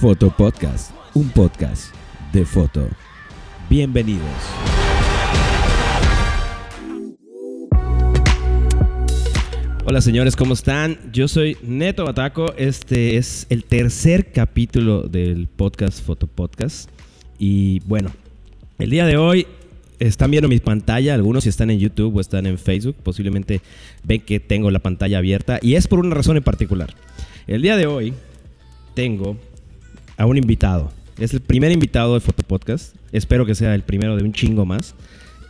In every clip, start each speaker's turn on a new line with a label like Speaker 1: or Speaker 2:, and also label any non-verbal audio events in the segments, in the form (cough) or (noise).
Speaker 1: Foto Podcast, un podcast de foto. Bienvenidos. Hola señores, ¿cómo están? Yo soy Neto Bataco. Este es el tercer capítulo del podcast Foto Podcast. Y bueno, el día de hoy están viendo mi pantalla, algunos si están en YouTube o están en Facebook, posiblemente ven que tengo la pantalla abierta y es por una razón en particular. El día de hoy tengo a un invitado. Es el primer invitado de Foto Podcast. Espero que sea el primero de un chingo más.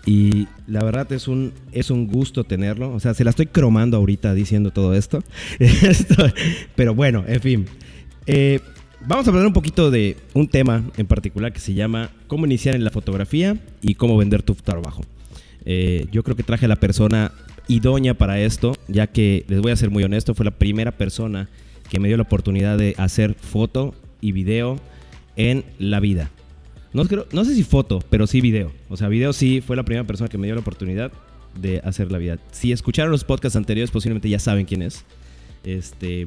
Speaker 1: Y la verdad es un, es un gusto tenerlo. O sea, se la estoy cromando ahorita diciendo todo (laughs) esto. pero bueno, en fin. Eh, vamos a hablar un poquito de un tema en particular que se llama cómo iniciar en la fotografía y cómo vender tu trabajo. Eh, yo creo que traje a la persona idónea para esto, ya que les voy a ser muy honesto, fue la primera persona que me dio la oportunidad de hacer foto y video en la vida. No, no sé si foto, pero sí video. O sea, video sí fue la primera persona que me dio la oportunidad de hacer la vida. Si escucharon los podcasts anteriores, posiblemente ya saben quién es. Este,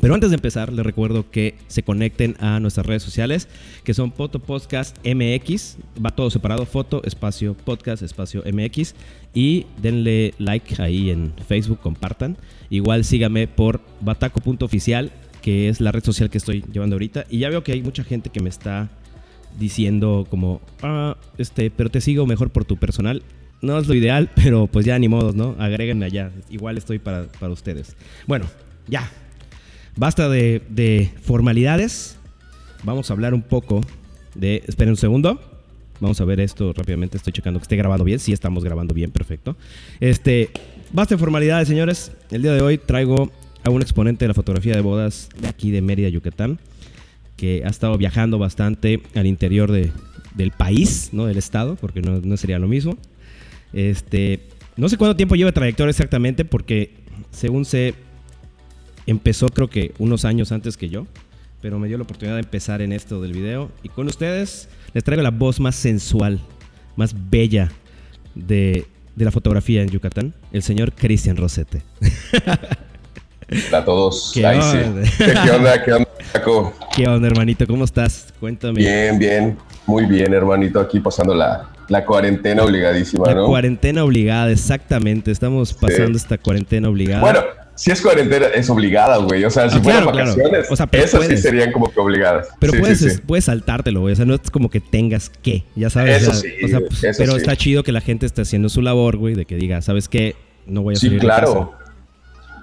Speaker 1: pero antes de empezar, les recuerdo que se conecten a nuestras redes sociales, que son Foto Podcast MX. Va todo separado, foto, espacio, podcast, espacio MX. Y denle like ahí en Facebook, compartan. Igual síganme por bataco.oficial, que es la red social que estoy llevando ahorita. Y ya veo que hay mucha gente que me está diciendo como, ah, este, pero te sigo mejor por tu personal. No es lo ideal, (laughs) pero pues ya ni modos, ¿no? Agréguenme allá. Igual estoy para, para ustedes. Bueno, ya. Basta de, de, formalidades. Vamos a hablar un poco de... Esperen un segundo. Vamos a ver esto rápidamente. Estoy checando que esté grabado bien. Sí, estamos grabando bien. Perfecto. Este... Basta de formalidades, señores. El día de hoy traigo a un exponente de la fotografía de bodas de aquí de Mérida, Yucatán que ha estado viajando bastante al interior de, del país, ¿no? Del estado, porque no, no, sería lo mismo. Este, no sé cuánto tiempo lleva trayectoria exactamente, porque según sé, empezó creo que unos años antes que yo, pero me dio la oportunidad de empezar en esto del video. Y con ustedes les traigo la voz más sensual, más bella de, de la fotografía en Yucatán, el señor Cristian Rosete. (laughs)
Speaker 2: Hola a todos.
Speaker 1: ¿Qué,
Speaker 2: Ay,
Speaker 1: onda?
Speaker 2: Sí. (laughs) ¿Qué onda? ¿Qué onda, Paco?
Speaker 1: ¿Qué onda, hermanito? ¿Cómo estás? Cuéntame.
Speaker 2: Bien, bien. Muy bien, hermanito. Aquí pasando la, la cuarentena obligadísima,
Speaker 1: la
Speaker 2: ¿no?
Speaker 1: cuarentena obligada, exactamente. Estamos pasando sí. esta cuarentena obligada.
Speaker 2: Bueno, si es cuarentena, es obligada, güey. O sea, si ah, fueran claro, vacaciones, claro. O sea, esas puedes. sí serían como que obligadas.
Speaker 1: Pero
Speaker 2: sí,
Speaker 1: puedes,
Speaker 2: sí,
Speaker 1: puedes saltártelo, güey. O sea, no es como que tengas que, ya sabes.
Speaker 2: Eso
Speaker 1: o sea,
Speaker 2: sí.
Speaker 1: O sea, pues,
Speaker 2: eso
Speaker 1: pero está chido que la gente esté haciendo su labor, güey, de que diga, ¿sabes qué? No voy a salir
Speaker 2: Sí, claro.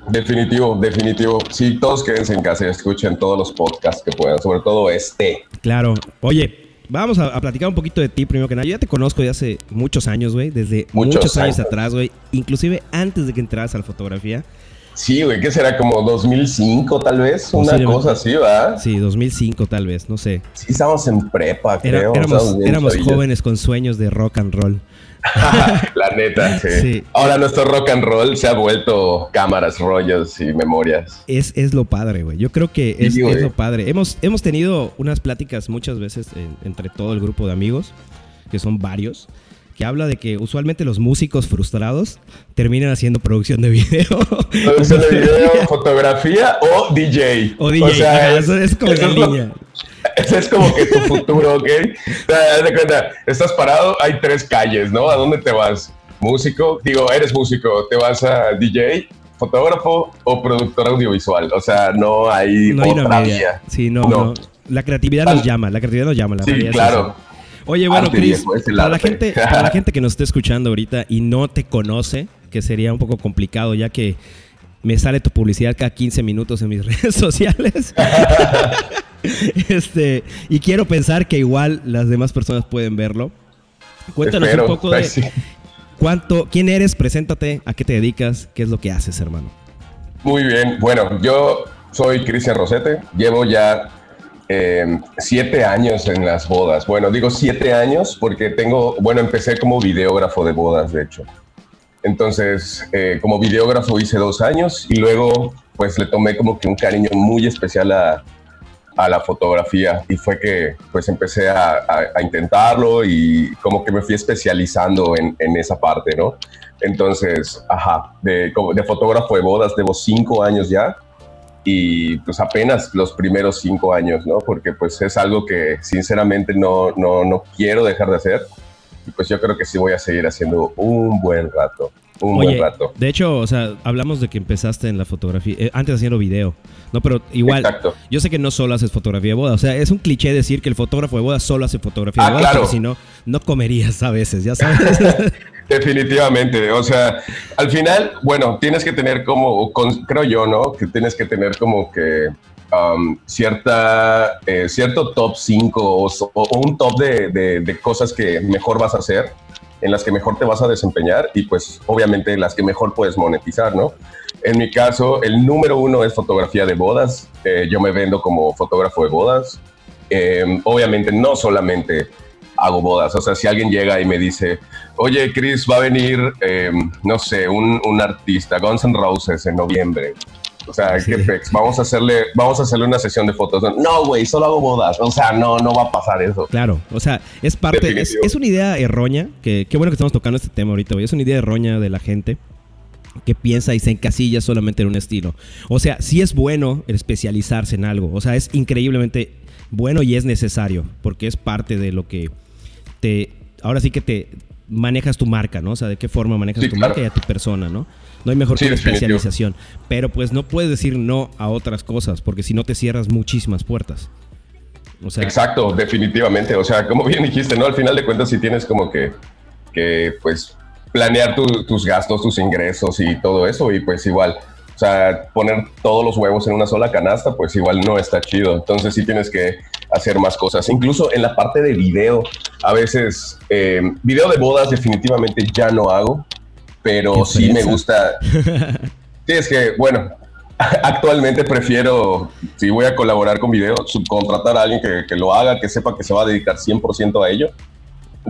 Speaker 2: Definitivo, definitivo. Sí, todos quédense en casa y escuchen todos los podcasts que puedan, sobre todo este.
Speaker 1: Claro. Oye, vamos a, a, platicar un poquito de ti primero que nada. Yo ya te conozco de hace muchos años, güey, desde muchos, muchos años, años, atrás, güey. Inclusive antes de que entraras a la fotografía.
Speaker 2: Sí, güey, ¿qué será? Como 2005 tal vez, una cosa así, ¿verdad?
Speaker 1: Sí, 2005 tal vez, no sé.
Speaker 2: Sí, estábamos en prepa,
Speaker 1: Era,
Speaker 2: creo.
Speaker 1: Éramos, éramos jóvenes con sueños de rock and roll. (laughs)
Speaker 2: la neta, sí.
Speaker 1: sí.
Speaker 2: Ahora nuestro rock and roll se ha vuelto cámaras, rollos y memorias.
Speaker 1: Es, es lo padre, güey. Yo creo que es, sí, es, lo padre. Hemos, hemos tenido unas pláticas muchas veces en, entre todo el grupo de amigos, que son varios, que habla de que usualmente los músicos frustrados terminan haciendo producción de video.
Speaker 2: Producción de (laughs) video, fotografía o DJ.
Speaker 1: O DJ,
Speaker 2: o sea,
Speaker 1: Ajá, es, eso es como la línea.
Speaker 2: Ese (laughs) es como que tu futuro, ¿ok? Haz de cuenta, estás parado, hay tres calles, ¿no? ¿A dónde te vas? Músico, digo, eres músico, te vas a DJ, fotógrafo o productor audiovisual. O sea, no hay
Speaker 1: no
Speaker 2: otra
Speaker 1: hay
Speaker 2: vía.
Speaker 1: Sí, no, no, no. La creatividad nos llama, la creatividad nos llama. La
Speaker 2: sí, claro.
Speaker 1: Oye, bueno, Chris, para la, gente, (laughs) para la gente que nos esté escuchando ahorita y no te conoce, que sería un poco complicado ya que me sale tu publicidad cada 15 minutos en mis (laughs) redes sociales. (laughs) este, y quiero pensar que igual las demás personas pueden verlo. Cuéntanos
Speaker 2: Espero,
Speaker 1: un poco de
Speaker 2: sí.
Speaker 1: cuánto, quién eres, preséntate, a qué te dedicas, qué es lo que haces, hermano.
Speaker 2: Muy bien, bueno, yo soy Cristian Rosete, llevo ya eh, siete años en las bodas. Bueno, digo siete años porque tengo, bueno, empecé como videógrafo de bodas, de hecho. Entonces, eh, como videógrafo hice dos años y luego pues le tomé como que un cariño muy especial a, a la fotografía y fue que pues empecé a, a, intentarlo y como que me fui especializando en, en, esa parte, ¿no? Entonces, ajá, de, de fotógrafo de bodas, llevo cinco años ya y pues apenas los primeros cinco años, ¿no? Porque pues es algo que sinceramente no, no, no quiero dejar de hacer y pues yo creo que sí voy a seguir haciendo un buen rato. Un buen rato.
Speaker 1: De hecho, o sea, hablamos de que empezaste en la fotografía, eh, antes haciendo video, ¿no? Pero igual, yo sé que no solo haces fotografía de boda, o sea, es un cliché decir que el fotógrafo de boda solo hace fotografía de ah, boda, claro. si no, no comerías a veces, ya sabes. (laughs) (laughs)
Speaker 2: Definitivamente, o sea, al final, bueno, tienes que tener como, creo yo, ¿no? Que tienes que tener como que um, cierta, eh, cierto top 5 o, un top de, de, cosas que mejor vas a hacer, en las que mejor te vas a desempeñar y pues obviamente las que mejor puedes monetizar, ¿no? En mi caso, el número uno es fotografía de bodas. Eh, yo me vendo como fotógrafo de bodas. Eh, obviamente no solamente hago bodas. O sea, si alguien llega y me dice, oye, Chris, va a venir, em, no sé, un, un, artista, Guns N' Roses en noviembre. O sea, qué pex, vamos a hacerle, vamos a hacerle una sesión de fotos. No, güey, solo hago bodas. O sea, no, no va a pasar eso.
Speaker 1: Claro, o sea, es parte, es, es, una idea errónea, que qué bueno que estamos tocando este tema ahorita, güey. Es una idea errónea de la gente que piensa y se encasilla solamente en un estilo. O sea, sí es bueno especializarse en algo. O sea, es increíblemente bueno y es necesario, porque es parte de lo que te, ahora sí que te manejas tu marca, ¿no? O sea, de qué forma manejas tu marca y a tu persona, ¿no? No hay mejor que especialización. Pero pues no puedes decir no a otras cosas, porque si no te cierras muchísimas puertas.
Speaker 2: O sea, Exacto, definitivamente. O sea, como bien dijiste, ¿no? Al final de cuentas, si tienes como que, que pues, planear tus gastos, tus ingresos y todo eso, y pues igual o sea, poner todos los huevos en una sola canasta, pues igual no está chido. Entonces sí tienes que hacer más cosas. Incluso en la parte de video, a veces, eh, video de bodas definitivamente ya no hago, pero sí me gusta. (laughs) sí, es que, bueno, (laughs) actualmente prefiero, si voy a colaborar con video, subcontratar a alguien que, que lo haga, que sepa que se va a dedicar 100% a ello,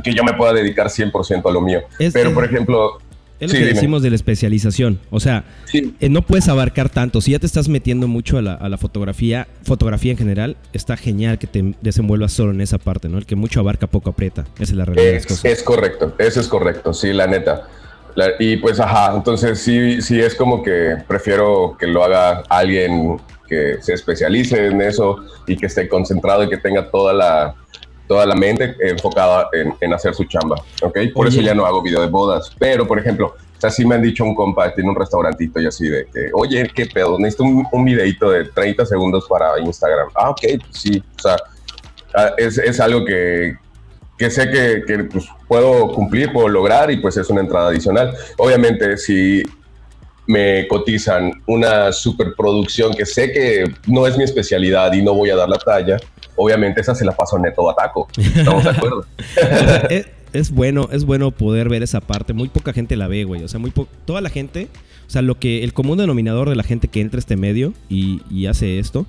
Speaker 2: que yo me pueda dedicar 100% a lo mío. pero, por ejemplo,
Speaker 1: es lo que decimos de la especialización. O sea, eh, no puedes abarcar tanto. Si ya te estás metiendo mucho a la, fotografía, fotografía en general, está genial que te desenvuelvas solo en esa parte, ¿no? El que mucho abarca, poco aprieta. Esa es la realidad.
Speaker 2: Es, es correcto, eso es correcto, sí, la neta. y pues, ajá, entonces sí, sí es como que prefiero que lo haga alguien que se especialice en eso y que esté concentrado y que tenga toda la toda la mente enfocada en, hacer su chamba, ¿ok? Por eso ya no hago video de bodas, pero por ejemplo, o sea, sí me han dicho un compa, tiene un restaurantito y así de que, oye, ¿qué pedo? Necesito un, un videito de 30 segundos para Instagram. Ah, ok, sí, o sea, ah, es, es algo que, que sé que, que pues, puedo cumplir, puedo lograr y pues es una entrada adicional. Obviamente, si me cotizan una superproducción que sé que no es mi especialidad y no voy a dar la talla, obviamente esa se la paso neto a taco. ¿Estamos de acuerdo? (laughs)
Speaker 1: es, bueno, es bueno poder ver esa parte. Muy poca gente la ve, güey. O sea, muy toda la gente, o sea, lo que el común denominador de la gente que entra a este medio y, hace esto,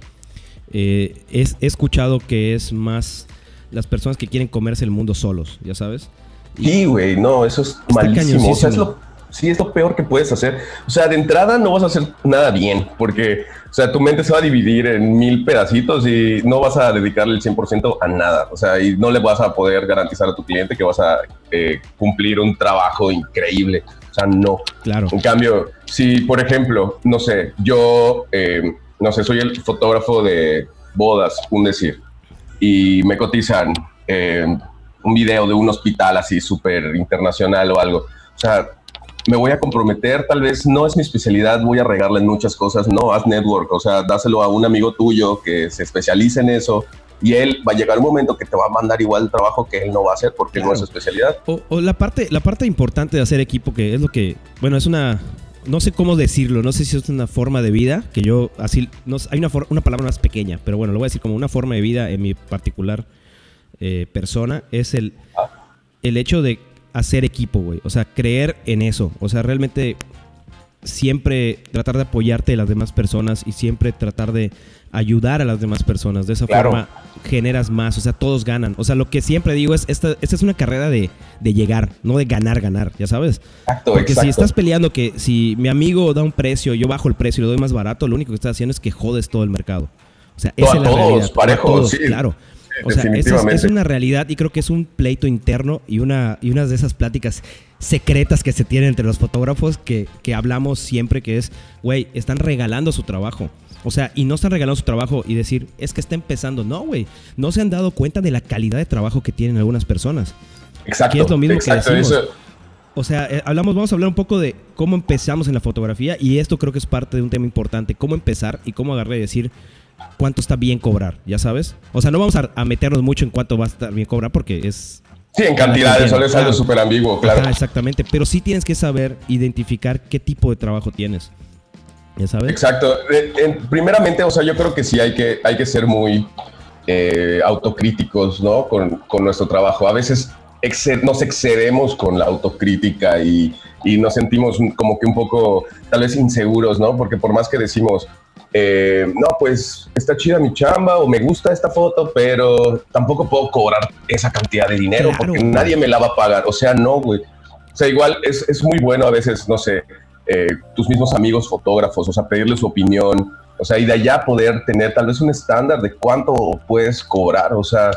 Speaker 1: eh, es, he escuchado que es más las personas que quieren comerse el mundo solos, ya sabes.
Speaker 2: sí, güey, no, eso es malísimo. O sea, es lo, sí, es lo peor que puedes hacer. O sea, de entrada no vas a hacer nada bien, porque o sea, tu mente se va a dividir en mil pedacitos y no vas a dedicarle el 100% a nada. O sea, y no le vas a poder garantizar a tu cliente que vas a eh, cumplir un trabajo increíble. O sea, no.
Speaker 1: Claro.
Speaker 2: En cambio, si, por ejemplo, no sé, yo, eh, no sé, soy el fotógrafo de bodas, un decir, y me cotizan eh, un video de un hospital así súper internacional o algo. O sea, me voy a comprometer, tal vez no es mi especialidad, voy a regarle en muchas cosas, no, haz network, o sea, dáselo a un amigo tuyo que se especialice en eso y él va a llegar un momento que te va a mandar igual el trabajo que él no va a hacer porque no es su especialidad.
Speaker 1: O, la, parte, la parte importante de hacer equipo, que es lo que, bueno, es una, no sé cómo decirlo, no sé si es una forma de vida, que yo así, no, hay una, una palabra más pequeña, pero bueno, lo voy a decir como una forma de vida en mi particular eh, persona, es el, ah. el hecho de hacer equipo, güey. O sea, creer en eso. O sea, realmente siempre tratar de apoyarte a las demás personas y siempre tratar de ayudar a las demás personas. De esa forma generas más, o sea, todos ganan. O sea, lo que siempre digo es, esta, esta es una carrera de, llegar, no de ganar, ganar, ya sabes.
Speaker 2: Exacto,
Speaker 1: Porque si estás peleando que si mi amigo da un precio, yo bajo el precio y lo doy más barato, lo único que estás haciendo es que jodes todo el mercado. O sea, esa es la
Speaker 2: todos,
Speaker 1: realidad.
Speaker 2: Parejo, sí.
Speaker 1: Claro. O sea, es, es, una realidad y creo que es un pleito interno y una, y unas de esas pláticas secretas que se tienen entre los fotógrafos que, que hablamos siempre, que es, güey, están regalando su trabajo. O sea, y no están regalando su trabajo y decir, es que está empezando. No, güey. No se han dado cuenta de la calidad de trabajo que tienen algunas personas.
Speaker 2: Exacto.
Speaker 1: es lo mismo que decimos. O sea, eh, hablamos, vamos a hablar un poco de cómo empezamos en la fotografía y esto creo que es parte de un tema importante. Cómo empezar y cómo agarrar y decir cuánto está bien cobrar, ¿ya sabes? O sea, no vamos a, meternos mucho en cuánto va a estar bien cobrar porque es...
Speaker 2: Sí, en cantidades, solo es algo súper ambiguo, claro.
Speaker 1: exactamente, pero sí tienes que saber identificar qué tipo de trabajo tienes. ¿Ya sabes?
Speaker 2: Exacto. primeramente, o sea, yo creo que sí hay que, hay que ser muy eh, autocríticos, ¿no? Con, con, nuestro trabajo. A veces nos excedemos con la autocrítica y, y, nos sentimos como que un poco, tal vez, inseguros, ¿no? Porque por más que decimos, eh, no, pues está chida mi chamba o me gusta esta foto, pero tampoco puedo cobrar esa cantidad de dinero porque nadie me la va a pagar. O sea, no, güey. O sea, igual es, es muy bueno a veces, no sé, eh, tus mismos amigos fotógrafos, o sea, pedirle su opinión, o sea, y de allá poder tener tal vez un estándar de cuánto puedes cobrar, o sea,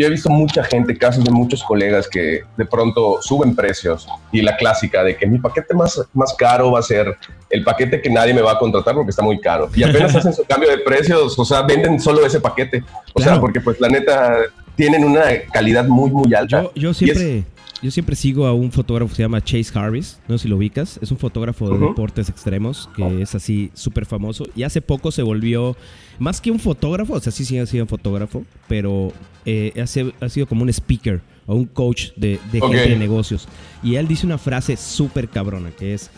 Speaker 2: yo he visto mucha gente, casos de muchos colegas que de pronto suben precios y la clásica de que mi paquete más, más caro va a ser el paquete que nadie me va a contratar porque está muy caro. Y apenas (laughs) hacen su cambio de precios, o sea, venden solo ese paquete. O sea, porque pues la neta tienen una calidad muy, muy alta.
Speaker 1: Yo, yo siempre... Yo siempre sigo a un fotógrafo que se llama Chase Harris, no sé si lo ubicas, es un fotógrafo de deportes extremos que es así súper famoso y hace poco se volvió más que un fotógrafo, o sea, sí sigue siendo un fotógrafo, pero eh, ha, sido como un speaker o un coach de, de gente de negocios. Y él dice una frase súper cabrona que es,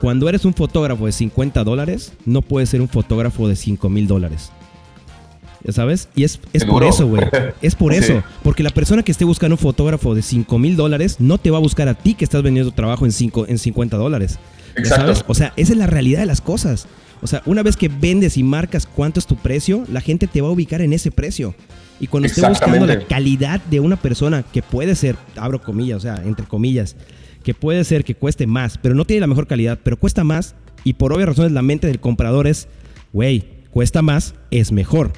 Speaker 1: cuando eres un fotógrafo de 50 dólares, no puedes ser un fotógrafo de 5 mil dólares. ¿Ya sabes? Y es, es por eso, güey. (laughs) Es por eso. Porque la persona que esté buscando un fotógrafo de 5 mil dólares no te va a buscar a ti que estás vendiendo trabajo en, cinco, en 50 dólares. sabes? O sea, esa es la realidad de las cosas. O sea, una vez que vendes y marcas cuánto es tu precio, la gente te va a ubicar en ese precio. Y cuando esté buscando la calidad de una persona que puede ser, abro comillas, o sea, entre comillas, que puede ser que cueste más, pero no tiene la mejor calidad, pero cuesta más, y por obvias razones la mente del comprador es, güey, cuesta más, es mejor.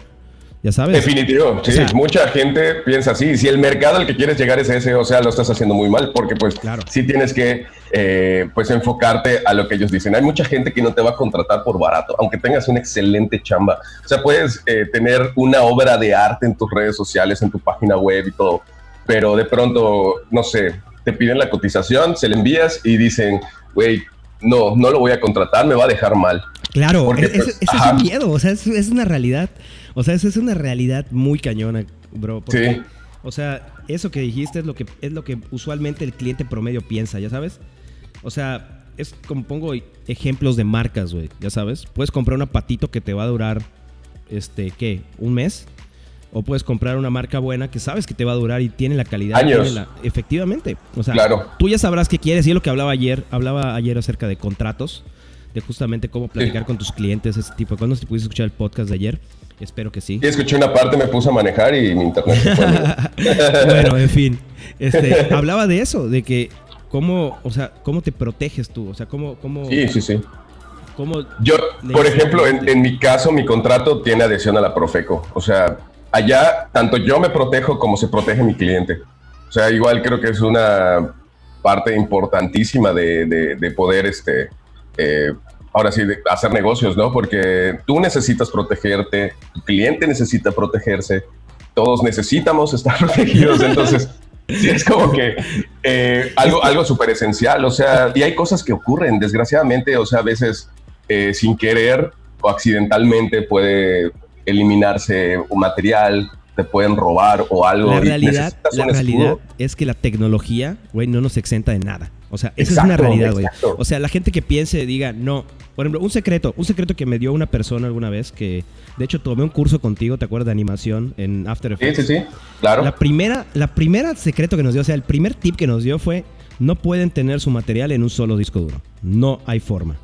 Speaker 1: Ya sabes.
Speaker 2: Definitivo, sí. mucha gente piensa así. Si el mercado al que quieres llegar es ese, o sea, lo estás haciendo muy mal, porque pues claro. sí tienes que eh, pues enfocarte a lo que ellos dicen. Hay mucha gente que no te va a contratar por barato, aunque tengas una excelente chamba. O sea, puedes eh, tener una obra de arte en tus redes sociales, en tu página web y todo, pero de pronto, no sé, te piden la cotización, se la envías y dicen, güey, no, no lo voy a contratar, me va a dejar mal.
Speaker 1: Claro, porque, pues, es, es, un miedo, o sea, es, es una realidad. O sea, esa es una realidad muy cañona, bro. sí. O sea, eso que dijiste es lo que, es lo que usualmente el cliente promedio piensa, ¿ya sabes? O sea, es como pongo ejemplos de marcas, güey, ya sabes. Puedes comprar un apatito que te va a durar, este, ¿qué? ¿Un mes? O puedes comprar una marca buena que sabes que te va a durar y tiene la calidad.
Speaker 2: Años.
Speaker 1: efectivamente. O sea, tú ya sabrás qué quieres. Y es lo que hablaba ayer. Hablaba ayer acerca de contratos. De justamente cómo platicar con tus clientes, ese tipo de cosas. Si pudiste escuchar el podcast de ayer. Espero que sí.
Speaker 2: Y escuché una parte, me puse a manejar y mi internet se
Speaker 1: fue. (laughs) bueno, en fin. Este, (laughs) hablaba de eso, de que cómo, o sea, cómo te proteges tú, o sea, cómo... cómo
Speaker 2: sí, sí, sí. Cómo Yo, por ejemplo, en, en, mi caso, mi contrato tiene adhesión a la Profeco. O sea, allá tanto yo me protejo como se protege mi cliente. O sea, igual creo que es una parte importantísima de, de, de poder este, eh, ahora sí, hacer negocios, ¿no? Porque tú necesitas protegerte, tu cliente necesita protegerse, todos necesitamos estar (laughs) protegidos, entonces... Sí, es como que eh, algo, algo súper esencial, o sea, y hay cosas que ocurren, desgraciadamente, o sea, a veces eh, sin querer o accidentalmente puede eliminarse un material, te pueden robar o algo.
Speaker 1: La realidad, la realidad es que la tecnología, güey, no nos exenta de nada. O sea, esa es una realidad, güey. O sea, la gente que piense, diga, no. Por ejemplo, un secreto, un secreto que me dio una persona alguna vez que, de hecho, tomé un curso contigo, ¿te acuerdas de animación en After Effects?
Speaker 2: Sí, sí, sí, claro.
Speaker 1: La primera, la primera secreto que nos dio, o sea, el primer tip que nos dio fue, no pueden tener su material en un solo disco duro. No hay forma.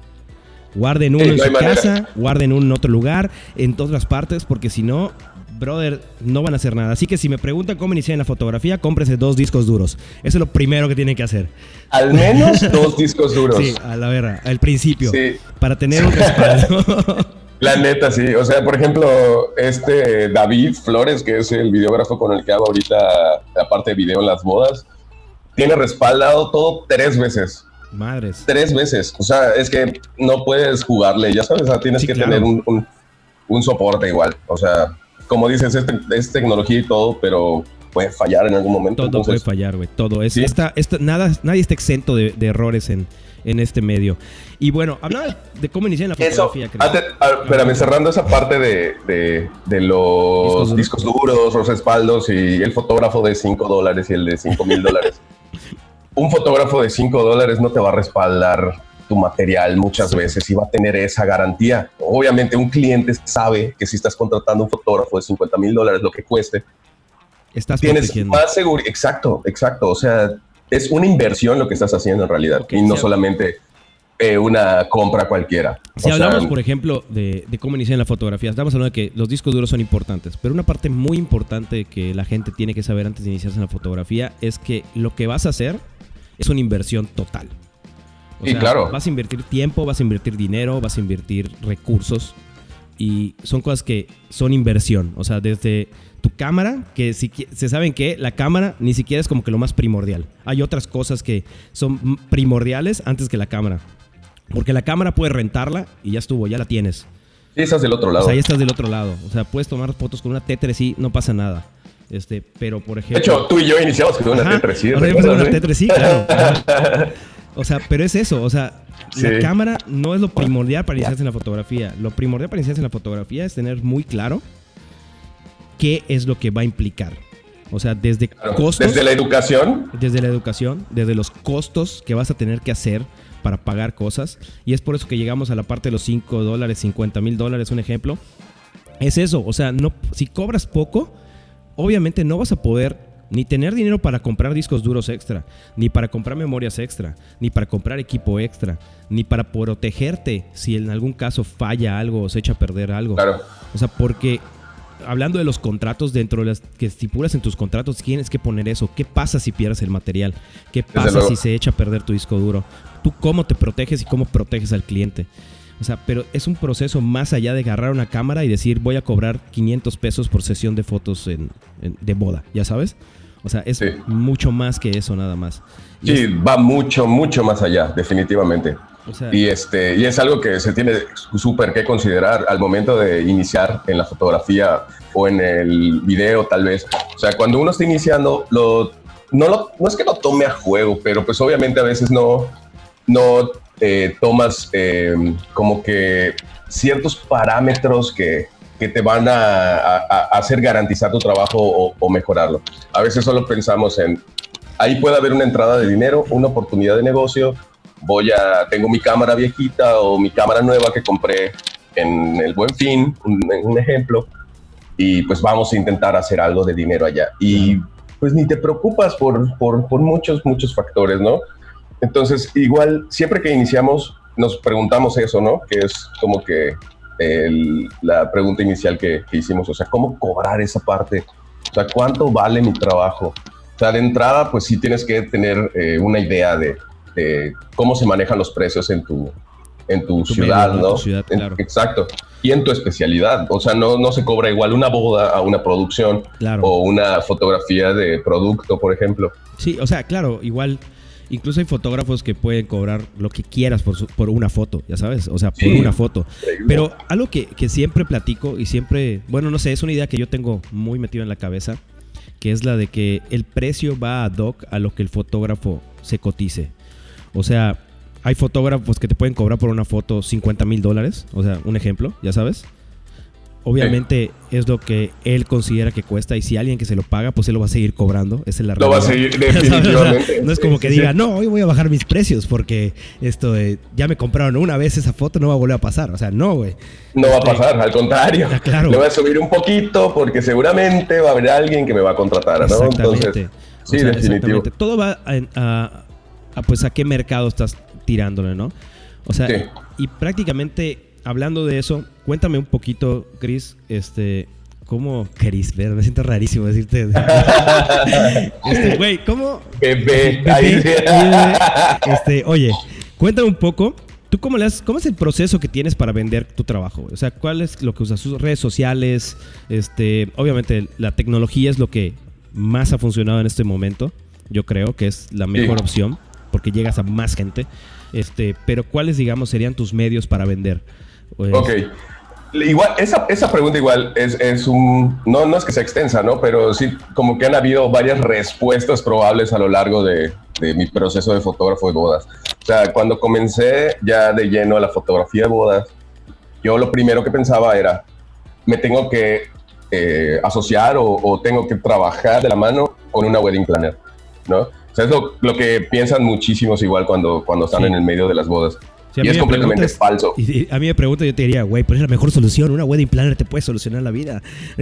Speaker 1: Guarden uno en su casa, guarden uno en otro lugar, en todas las partes, porque si no, brother, no van a hacer nada. Así que si me preguntan cómo iniciar en la fotografía, cómprense dos discos duros. Eso es lo primero que tienen que hacer.
Speaker 2: Al menos (laughs) dos discos duros.
Speaker 1: Sí, a la verdad, al principio. Sí. Para tener un respaldo. (laughs)
Speaker 2: La neta, sí. O sea, por ejemplo, este David Flores, que es el videógrafo con el que hago ahorita la parte de video en las bodas, tiene respaldado todo tres veces.
Speaker 1: Madres.
Speaker 2: Tres veces. O sea, es que no puedes jugarle, ya sabes, tienes que tener un, un, soporte igual. O sea, como dices, es, tecnología y todo, pero puede fallar en algún momento.
Speaker 1: Todo puede fallar, güey. Todo. Es, esta, nada, nadie está exento de, errores en, en, este medio. Y bueno, hablaba de cómo iniciar en la fotografía.
Speaker 2: espérame, cerrando esa parte de, de, los discos duros. los respaldos y el fotógrafo de 5 dólares y el de 5 mil dólares. (laughs) un fotógrafo de 5 dólares no te va a respaldar tu material muchas veces y va a tener esa garantía. Obviamente un cliente sabe que si estás contratando un fotógrafo de 50 mil dólares, lo que cueste,
Speaker 1: estás
Speaker 2: tienes más seguridad. Exacto, exacto. O sea, es una inversión lo que estás haciendo en realidad y no solamente eh, una compra cualquiera.
Speaker 1: Si hablamos, por ejemplo, de, de, cómo iniciar la fotografía, estamos hablando de que los discos duros son importantes, pero una parte muy importante que la gente tiene que saber antes de iniciarse en la fotografía es que lo que vas a hacer es una inversión total.
Speaker 2: O sea, claro.
Speaker 1: Vas a invertir tiempo, vas a invertir dinero, vas a invertir recursos y son cosas que son inversión. O sea, desde tu cámara, que si, se saben que la cámara ni siquiera es como que lo más primordial. Hay otras cosas que son primordiales antes que la cámara. Porque la cámara puedes rentarla y ya estuvo, ya la tienes.
Speaker 2: Y estás del otro lado.
Speaker 1: O sea, estás del otro lado. O sea, puedes tomar fotos con una T3 y no pasa nada. Este, pero por ejemplo.
Speaker 2: De hecho, tú y yo iniciamos con una T3
Speaker 1: una T3 claro. (laughs) o sea, pero es eso. O sea, la cámara no es lo primordial para iniciarse en la fotografía. Lo primordial para iniciarse en la fotografía es tener muy claro qué es lo que va a implicar. O sea, desde costos.
Speaker 2: Desde la educación.
Speaker 1: Desde la educación, desde los costos que vas a tener que hacer para pagar cosas. Y es por eso que llegamos a la parte de los 5 dólares, 50 mil dólares, un ejemplo. Es eso, o sea, no, si cobras poco, obviamente no vas a poder ni tener dinero para comprar discos duros extra, ni para comprar memorias extra, ni para comprar equipo extra, ni para protegerte si en algún caso falla algo o se echa a perder algo.
Speaker 2: Claro.
Speaker 1: O sea, porque hablando de los contratos, dentro de las que estipulas en tus contratos, tienes que poner eso. ¿Qué pasa si pierdes el material? ¿Qué pasa si se echa a perder tu disco duro? ¿Tú cómo te proteges y cómo proteges al cliente? O sea, pero es un proceso más allá de agarrar una cámara y decir voy a cobrar 500 pesos por sesión de fotos de boda, ¿ya sabes? O sea, es mucho más que eso nada más.
Speaker 2: sí, va mucho, mucho más allá, definitivamente. y, este, y es algo que se tiene súper que considerar al momento de iniciar en la fotografía o en el video tal vez. O sea, cuando uno está iniciando, lo, no, lo, no es que lo tome a juego, pero pues obviamente a veces no, no eh, tomas eh, como que ciertos parámetros que, que te van a, hacer garantizar tu trabajo o, mejorarlo. A veces solo pensamos en, ahí puede haber una entrada de dinero, una oportunidad de negocio, voy a, tengo mi cámara viejita o mi cámara nueva que compré en el Buen Fin, un, ejemplo, y pues vamos a intentar hacer algo de dinero allá. Y pues ni te preocupas por, por, por muchos, muchos factores, ¿no? Entonces, igual, siempre que iniciamos, nos preguntamos eso, ¿no? Que es como que la pregunta inicial que, hicimos, o sea, ¿cómo cobrar esa parte? O sea, ¿cuánto vale mi trabajo? O sea, de entrada, pues sí tienes que tener eh, una idea de, cómo se manejan los precios en tu, en tu, ciudad, ¿no? exacto. Y en tu especialidad. O sea, no, no se cobra igual una boda a una producción o una fotografía de producto, por ejemplo.
Speaker 1: Sí, o sea, claro, igual Incluso hay fotógrafos que pueden cobrar lo que quieras por, por una foto, ya sabes, o sea, por una foto. Pero algo que, que, siempre platico y siempre, bueno, no sé, es una idea que yo tengo muy metida en la cabeza, que es la de que el precio va ad hoc a lo que el fotógrafo se cotice. O sea, hay fotógrafos que te pueden cobrar por una foto 50 mil dólares, o sea, un ejemplo, ya sabes. Obviamente es lo que él considera que cuesta y si alguien que se lo paga, pues él lo va a seguir cobrando. Esa es la
Speaker 2: Lo va a seguir (laughs) definitivamente.
Speaker 1: no es como que diga, no, hoy voy a bajar mis precios porque esto ya me compraron una vez esa foto, no va a volver a pasar. O sea, no, güey.
Speaker 2: No va a pasar, al contrario.
Speaker 1: Claro.
Speaker 2: Le voy a subir un poquito porque seguramente va a haber alguien que me va a contratar, ¿no? Entonces, sí, definitivamente.
Speaker 1: Todo va a, pues a qué mercado estás tirándole, ¿no? O sea, y prácticamente hablando de eso, cuéntame un poquito, Chris, este, ¿cómo, Chris? Me siento rarísimo decirte. (laughs) este, güey, ¿cómo?
Speaker 2: Bebé.
Speaker 1: Este, oye, cuéntame un poco ¿Tú cómo, le cómo es el proceso que tienes para vender tu trabajo? O sea, ¿cuál es lo que usas? ¿Sus redes sociales? Este, obviamente, la tecnología es lo que más ha funcionado en este momento. Yo creo que es la mejor opción porque llegas a más gente. Este, pero ¿cuáles, digamos, serían tus medios para vender?
Speaker 2: Pues, ok. Igual, esa, esa pregunta igual es, es, un, no, no es que sea extensa, ¿no? Pero sí, como que han habido varias respuestas probables a lo largo de, de mi proceso de fotógrafo de bodas. O sea, cuando comencé ya de lleno a la fotografía de bodas, yo lo primero que pensaba era, me tengo que eh, asociar o, o, tengo que trabajar de la mano con una wedding planner, ¿no? O sea, es lo, lo que piensan muchísimos igual cuando, cuando están en el medio de las bodas y es completamente falso.
Speaker 1: Y, a mí me pregunto, yo te diría, güey, pero es la mejor solución. Una wedding planner te puede solucionar la vida. (laughs) (laughs)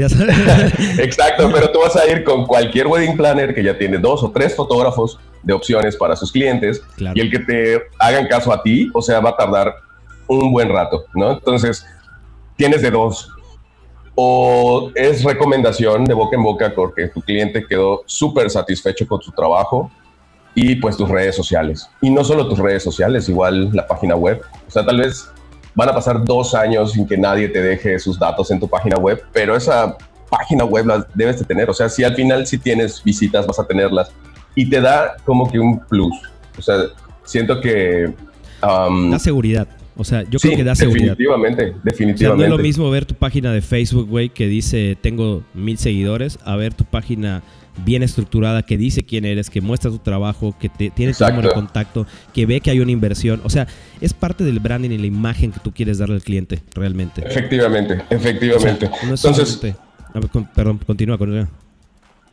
Speaker 2: Exacto, pero tú vas a ir con cualquier wedding planner que ya tiene dos o tres fotógrafos de opciones para sus clientes y el que te hagan caso a ti, o sea, va a tardar un buen rato, ¿no? Entonces, tienes de dos. O es recomendación de boca en boca porque tu cliente quedó súper satisfecho con su trabajo y pues tus redes sociales. Y no solo tus redes sociales, igual la página web. O sea, tal vez van a pasar dos años sin que nadie te deje sus datos en tu página web, pero esa página web la debes de tener. O sea, si al final si tienes visitas vas a tenerlas y te da como que un plus. O sea, siento que...
Speaker 1: Um, da seguridad. O sea, yo creo que da seguridad.
Speaker 2: Definitivamente, definitivamente.
Speaker 1: no es lo mismo ver tu página de Facebook, güey, que dice tengo mil seguidores, a ver tu página bien estructurada, que dice quién eres, que muestra tu trabajo, que te, tiene tu número de contacto, que ve que hay una inversión. O sea, es parte del branding y la imagen que tú quieres darle al cliente, realmente.
Speaker 2: Efectivamente, efectivamente. Entonces,
Speaker 1: perdón, continúa con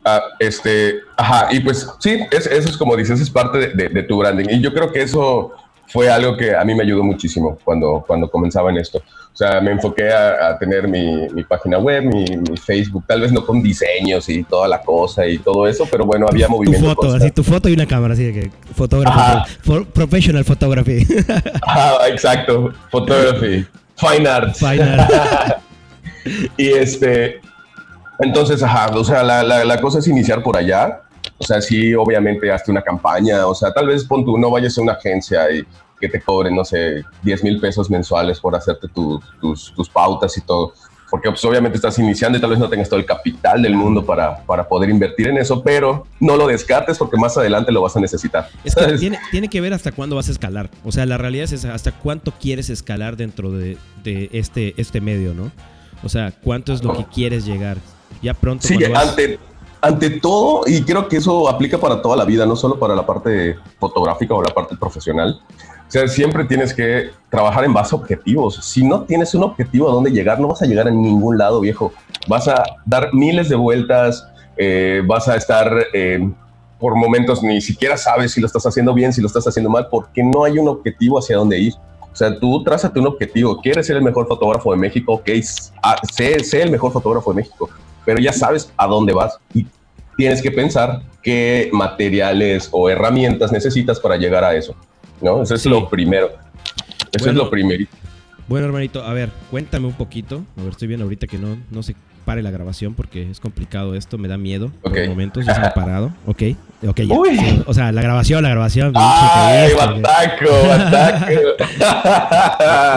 Speaker 2: ah, este, ajá, y pues sí, eso es como dices, es parte de, tu branding. Y yo creo que eso fue algo que a mí me ayudó muchísimo cuando, cuando comenzaba en esto. O sea, me enfoqué a, tener mi, mi, página web, mi, Facebook, tal vez no con diseños y toda la cosa y todo eso, pero bueno, había movimiento.
Speaker 1: Tu foto, así tu foto y una cámara, así de que fotógrafo, professional photography. (laughs)
Speaker 2: Ajá, exacto, photography, fine art. Fine (laughs) art. y este, entonces, ajá, o sea, la, la, la cosa es iniciar por allá o sea, sí, obviamente, hazte una campaña, o sea, tal vez pon tú, no vayas a una agencia y que te cobren, no sé, 10 mil pesos mensuales por hacerte tus, tus, pautas y todo. Porque pues, obviamente estás iniciando y tal vez no tengas todo el capital del mundo para, para poder invertir en eso, pero no lo descartes porque más adelante lo vas a necesitar.
Speaker 1: Es que tiene, tiene, que ver hasta cuándo vas a escalar. O sea, la realidad es hasta cuánto quieres escalar dentro de, de este, este medio, ¿no? O sea, cuánto es lo que quieres llegar. Ya pronto.
Speaker 2: Sí, ante, ante todo, y creo que eso aplica para toda la vida, no solo para la parte fotográfica o la parte profesional. O sea, siempre tienes que trabajar en base a objetivos. Si no tienes un objetivo a dónde llegar, no vas a llegar a ningún lado, viejo. Vas a dar miles de vueltas, eh, vas a estar eh, por momentos ni siquiera sabes si lo estás haciendo bien, si lo estás haciendo mal, porque no hay un objetivo hacia dónde ir. O sea, tú trázate un objetivo. ¿Quieres ser el mejor fotógrafo de México? Ok, ah, sé, sé el mejor fotógrafo de México pero ya sabes a dónde vas y tienes que pensar qué materiales o herramientas necesitas para llegar a eso, ¿no? Eso es lo primero. Eso es lo primero.
Speaker 1: Bueno, hermanito, a ver, cuéntame un poquito. A ver, estoy viendo ahorita que no, no se pare la grabación porque es complicado esto, me da miedo. Por momentos ya se ha parado. (laughs) Ok, ok, ya. O sea, la grabación, la grabación.
Speaker 2: ¡Ay, bataco, bataco!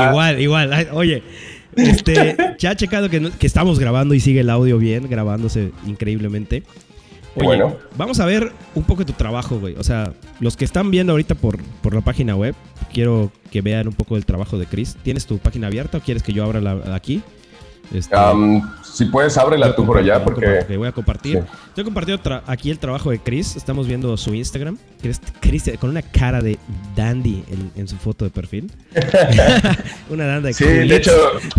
Speaker 2: (laughs)
Speaker 1: igual, igual. Oye, este, ya ha checado que, estamos grabando y sigue el audio bien, grabándose increíblemente. Oye, bueno. vamos a ver un poco de tu trabajo, güey. O sea, los que están viendo ahorita por, por la página web, quiero que vean un poco del trabajo de Chris. ¿Tienes tu página abierta o quieres que yo abra la, aquí?
Speaker 2: Este, si puedes, ábrela tú por allá porque...
Speaker 1: voy a compartir. Estoy compartiendo aquí el trabajo de Chris. Estamos viendo su Instagram. Chris, con una cara de dandy en, su foto de perfil. (laughs) (laughs) una dandy de
Speaker 2: Sí, de hecho,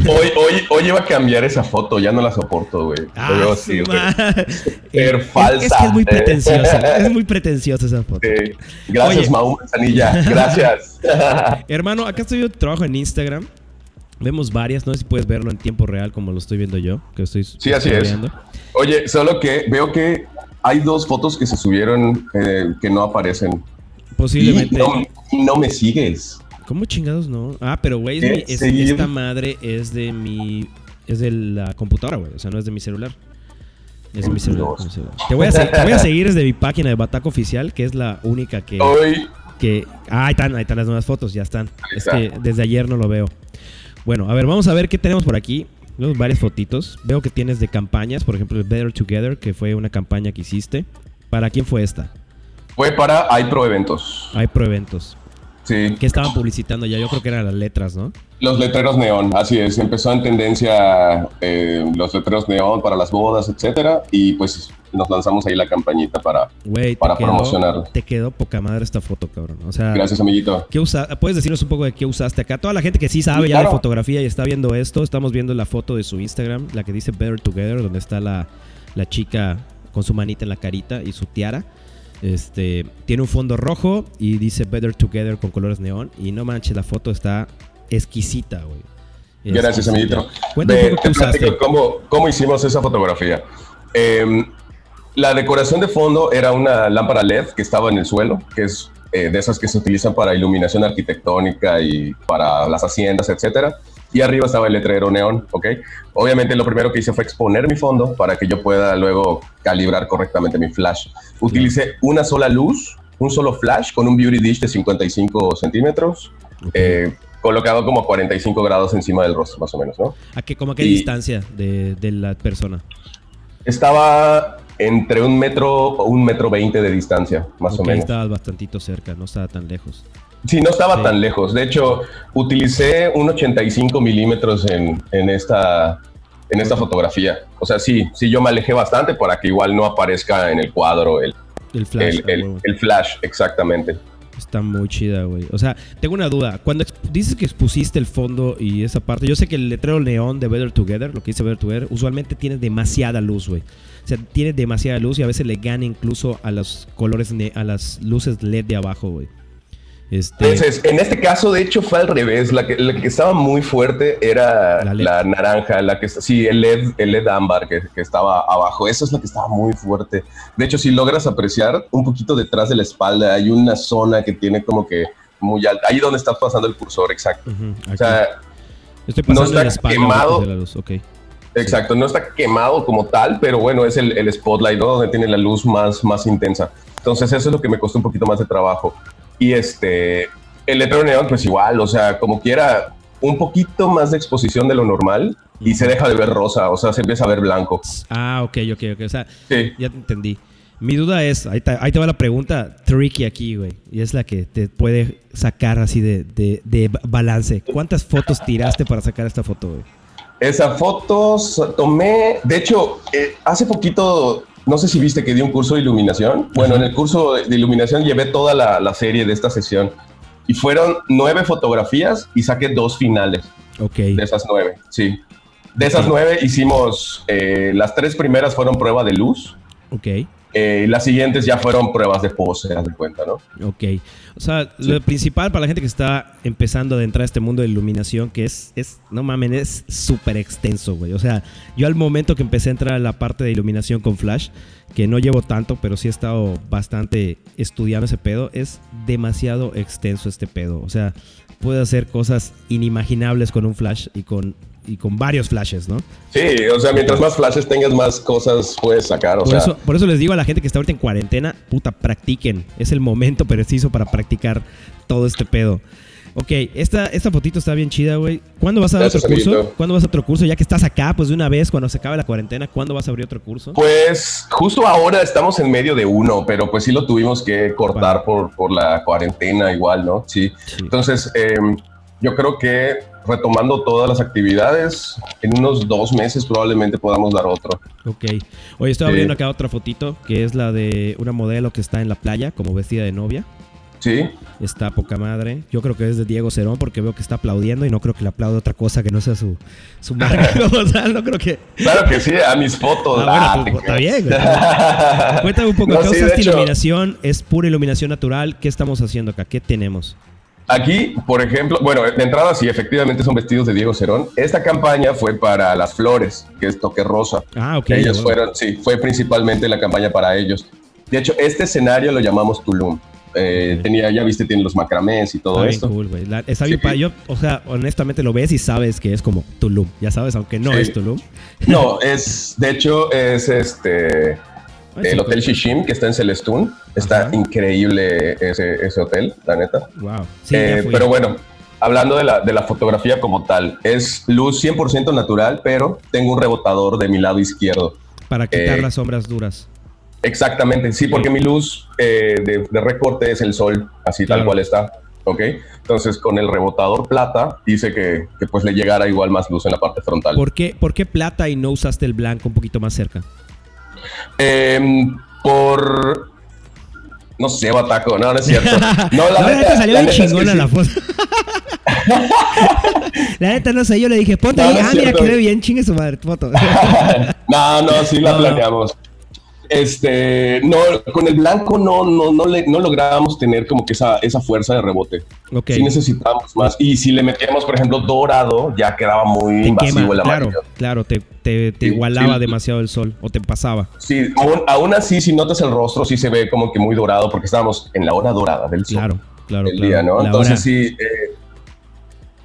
Speaker 2: hoy, hoy, hoy iba a cambiar esa foto. Ya no la soporto, güey. Ah, así,
Speaker 1: Super (laughs) falsa. Es, que es muy pretenciosa. es muy pretenciosa esa foto.
Speaker 2: Gracias, Mau Manzanilla. Gracias.
Speaker 1: Hermano, acá estoy viendo tu trabajo en Instagram. Vemos varias, no sé si puedes verlo en tiempo real como lo estoy viendo yo, que estoy
Speaker 2: Sí, así es. Oye, solo que veo que hay dos fotos que se subieron eh, que no aparecen.
Speaker 1: Posiblemente.
Speaker 2: Y no, me sigues.
Speaker 1: ¿Cómo chingados no? Ah, pero güey, esta madre es de mi es de la computadora, güey, o sea, no es de mi celular. Es de mi celular. Te voy, a, te voy a seguir desde mi página de Bataco Oficial, que es la única que
Speaker 2: Hoy
Speaker 1: Que, ah, ahí están, ahí están las nuevas fotos, ya están. Es que desde ayer no lo veo. Bueno, a ver, vamos a ver qué tenemos por aquí. Vemos varias fotitos. Veo que tienes de campañas, por ejemplo, el Better Together, que fue una campaña que hiciste. ¿Para quién fue esta?
Speaker 2: Fue para iPro Eventos.
Speaker 1: Hay pro eventos.
Speaker 2: Sí.
Speaker 1: ¿Qué estaban publicitando ya? Yo creo que eran las letras, ¿no?
Speaker 2: Los letreros neón, así es. Empezó en tendencia eh, los letreros neón para las bodas, etcétera. Y pues nos lanzamos ahí la campañita para. Para
Speaker 1: quedó-
Speaker 2: promocionarlo.
Speaker 1: Te quedó poca madre esta foto, cabrón. O sea,
Speaker 2: Gracias, amiguito.
Speaker 1: ¿Qué usa ¿Puedes decirnos un poco de qué usaste acá? Toda la gente que sí sabe ya de fotografía y está viendo esto, estamos viendo la foto de su Instagram, la que dice Better Together, donde está la, la chica con su manita en la carita y su tiara. Este, tiene un fondo rojo y dice Better Together con colores neón. Y no manches, la foto está exquisita, güey.
Speaker 2: Gracias,
Speaker 1: Exquisita.
Speaker 2: amiguito.
Speaker 1: Cuéntame un poco
Speaker 2: te cómo, cómo hicimos esa fotografía. Eh, la decoración de fondo era una lámpara LED que estaba en el suelo, que es eh, de esas que se utilizan para iluminación arquitectónica y para las haciendas, etcétera. Y arriba estaba el letrero neón, ¿ok? Obviamente lo primero que hice fue exponer mi fondo para que yo pueda luego calibrar correctamente mi flash. Utilicé una sola luz, un solo flash con un beauty dish de 55 centímetros,
Speaker 1: Ok.
Speaker 2: eh, colocado como a 45 grados encima del rostro, más o menos, ¿no?
Speaker 1: ¿A qué, como a qué
Speaker 2: y-
Speaker 1: distancia de, de la persona?
Speaker 2: Estaba entre un metro o un metro veinte de distancia, más
Speaker 1: Ok,
Speaker 2: o menos.
Speaker 1: estabas bastantito cerca, no estaba tan lejos.
Speaker 2: Sí, no estaba
Speaker 1: Sí.
Speaker 2: tan lejos. De hecho, utilicé un 85 milímetros en, en esta, en esta fotografía. O sea, sí, sí, yo me alejé bastante para que igual no aparezca en el cuadro el,
Speaker 1: El flash.
Speaker 2: el,
Speaker 1: ah,
Speaker 2: el-
Speaker 1: huevo.
Speaker 2: el flash, exactamente.
Speaker 1: Está muy chida, güey. O sea, tengo una duda. Cuando dices que expusiste el fondo y esa parte, yo sé que el letrero neón de Better Together, lo que dice Better Together, usualmente tiene demasiada luz, güey. O sea, tiene demasiada luz y a veces le gana incluso a los colores, a las luces LED de abajo, güey. Este,
Speaker 2: Entonces, en este caso, de hecho, fue al revés. La que, la que estaba muy fuerte era
Speaker 1: La
Speaker 2: la,
Speaker 1: LED.
Speaker 2: naranja, la que sí, el LED, el LED ámbar que, que estaba abajo. Esa es la que estaba muy fuerte. De hecho, si logras apreciar un poquito detrás de la espalda, hay una zona que tiene como que muy alta. Ahí donde está pasando el cursor, exacto.
Speaker 1: ujú,
Speaker 2: O
Speaker 1: aquí.
Speaker 2: sea,
Speaker 1: Estoy
Speaker 2: no está
Speaker 1: la espalda
Speaker 2: quemado.
Speaker 1: de la luz, ok.
Speaker 2: exacto. No está quemado como tal, pero bueno, es el, el spotlight, ¿no? Donde tiene la luz más, más intensa. Entonces, eso es lo que me costó un poquito más de trabajo. Y este, el letrero neón, pues igual, o sea, como quiera, un poquito más de exposición de lo normal y se deja de ver rosa, o sea, se empieza a ver blanco.
Speaker 1: Ah, ok, ok, ok. O sea,
Speaker 2: Sí.
Speaker 1: ya te entendí. Mi duda es, ahí te, ahí te va la pregunta tricky aquí, güey. Y es la que te puede sacar así de, de- de balance. ¿Cuántas fotos tiraste para sacar esta foto, güey?
Speaker 2: Esa foto tomé, de hecho, eh, hace poquito, no sé si viste que di un curso de iluminación. Bueno, en el curso de iluminación llevé toda la, la serie de esta sesión y fueron nueve fotografías y saqué dos finales
Speaker 1: Ok.
Speaker 2: de esas nueve, sí. De esas nueve hicimos, eh, las tres primeras fueron prueba de luz,
Speaker 1: Ok.
Speaker 2: Eh, las siguientes ya fueron pruebas de pose, haz de cuenta, ¿no?
Speaker 1: Ok. O sea,
Speaker 2: Sí.
Speaker 1: lo principal para la gente que está empezando a adentrar a este mundo de iluminación, que es, es no mames, es súper extenso, güey. O sea, yo al momento que empecé a entrar a la parte de iluminación con flash, que no llevo tanto, pero sí he estado bastante estudiando ese pedo, es demasiado extenso este pedo. O sea, puede hacer cosas inimaginables con un flash y con, y con varios flashes, ¿no?
Speaker 2: Sí, o sea, mientras más flashes tengas, más cosas puedes sacar, o
Speaker 1: Por,
Speaker 2: sea,
Speaker 1: eso, por eso les digo a la gente que está ahorita en cuarentena, puta, practiquen. Es el momento preciso para practicar todo este pedo. Ok, esta, esta fotito está bien chida, güey. ¿Cuándo vas a dar otro curso?
Speaker 2: amiguito.
Speaker 1: ¿Cuándo vas a otro curso? Ya que estás acá, pues de una vez, cuando se acabe la cuarentena, ¿cuándo vas a abrir otro curso?
Speaker 2: Pues justo ahora estamos en medio de uno, pero pues sí lo tuvimos que cortar por, por la cuarentena igual, ¿no? Sí.
Speaker 1: Sí.
Speaker 2: Entonces, eh, yo creo que retomando todas las actividades, en unos dos meses probablemente podamos dar otro.
Speaker 1: Ok. Oye, estoy abriendo acá otra fotito, que es la de una modelo que está en la playa, como vestida de novia.
Speaker 2: Sí.
Speaker 1: Está poca madre. Yo creo que es de Diego Cerón porque veo que está aplaudiendo y no creo que le aplaude otra cosa que no sea su, su (laughs) marca. (laughs) o sea, no creo que...
Speaker 2: Claro que sí, a mis fotos.
Speaker 1: Ah,
Speaker 2: Ah,
Speaker 1: bueno,
Speaker 2: te
Speaker 1: pues, está bien, güey. Cuéntame un poco,
Speaker 2: No, sí,
Speaker 1: usaste
Speaker 2: hecho,
Speaker 1: iluminación, es pura iluminación natural. ¿Qué estamos haciendo acá? ¿Qué tenemos?
Speaker 2: Aquí, por ejemplo, bueno, de entrada sí, efectivamente son vestidos de Diego Cerón. Esta campaña fue para las flores, que es toque rosa.
Speaker 1: Ah, ok.
Speaker 2: ellos
Speaker 1: bueno.
Speaker 2: fueron, sí, fue principalmente la campaña para ellos. De hecho, este escenario lo llamamos Tulum. Eh. Tenía, ya viste, tiene los macramés y todo
Speaker 1: bien
Speaker 2: esto.
Speaker 1: cool. La- Está
Speaker 2: Sí.
Speaker 1: Yo, o sea, honestamente lo ves y sabes que es como Tulum. Ya sabes, aunque no
Speaker 2: Sí.
Speaker 1: es Tulum.
Speaker 2: No, es, de hecho, es este,
Speaker 1: Ay, sí,
Speaker 2: el Hotel. Shishim, que está en Celestún. Está increíble ese, ese, hotel, la neta.
Speaker 1: Wow.
Speaker 2: Eh, pero bueno, hablando de la, de la fotografía como tal, es luz 100% natural, pero tengo un rebotador de mi lado izquierdo.
Speaker 1: Para quitar eh, las sombras duras.
Speaker 2: Exactamente, sí, porque mi luz eh, de, recorte es el sol, así tal cual está. ¿ok? Entonces con el rebotador plata hice que, que, pues le llegara igual más luz en la parte frontal.
Speaker 1: ¿Por qué, ¿Por qué plata y no usaste el blanco un poquito más cerca?
Speaker 2: Em, por... No sé, Bataco, no, no es cierto. (laughs) No,
Speaker 1: la, neta, salió bien chingona la foto. (laughs) la neta no sé, yo le dije, ponte ahí, ah, mira que ve bien, chingue su madre, foto. (laughs)
Speaker 2: no, no, sí la planeamos. Este, no, con el blanco no, no, no, le, no lográbamos tener como que esa, esa fuerza de rebote. Okay. Sí necesitábamos más. Y si le metíamos, por ejemplo, dorado, ya quedaba muy invasivo el
Speaker 1: amarillo. Claro, claro, te, te, igualaba demasiado el sol o te pasaba.
Speaker 2: Sí, aún, así, si notas el rostro, sí se ve como que muy dorado porque estábamos en la hora dorada del sol.
Speaker 1: Claro, claro.
Speaker 2: El día, ¿no? Entonces sí, eh,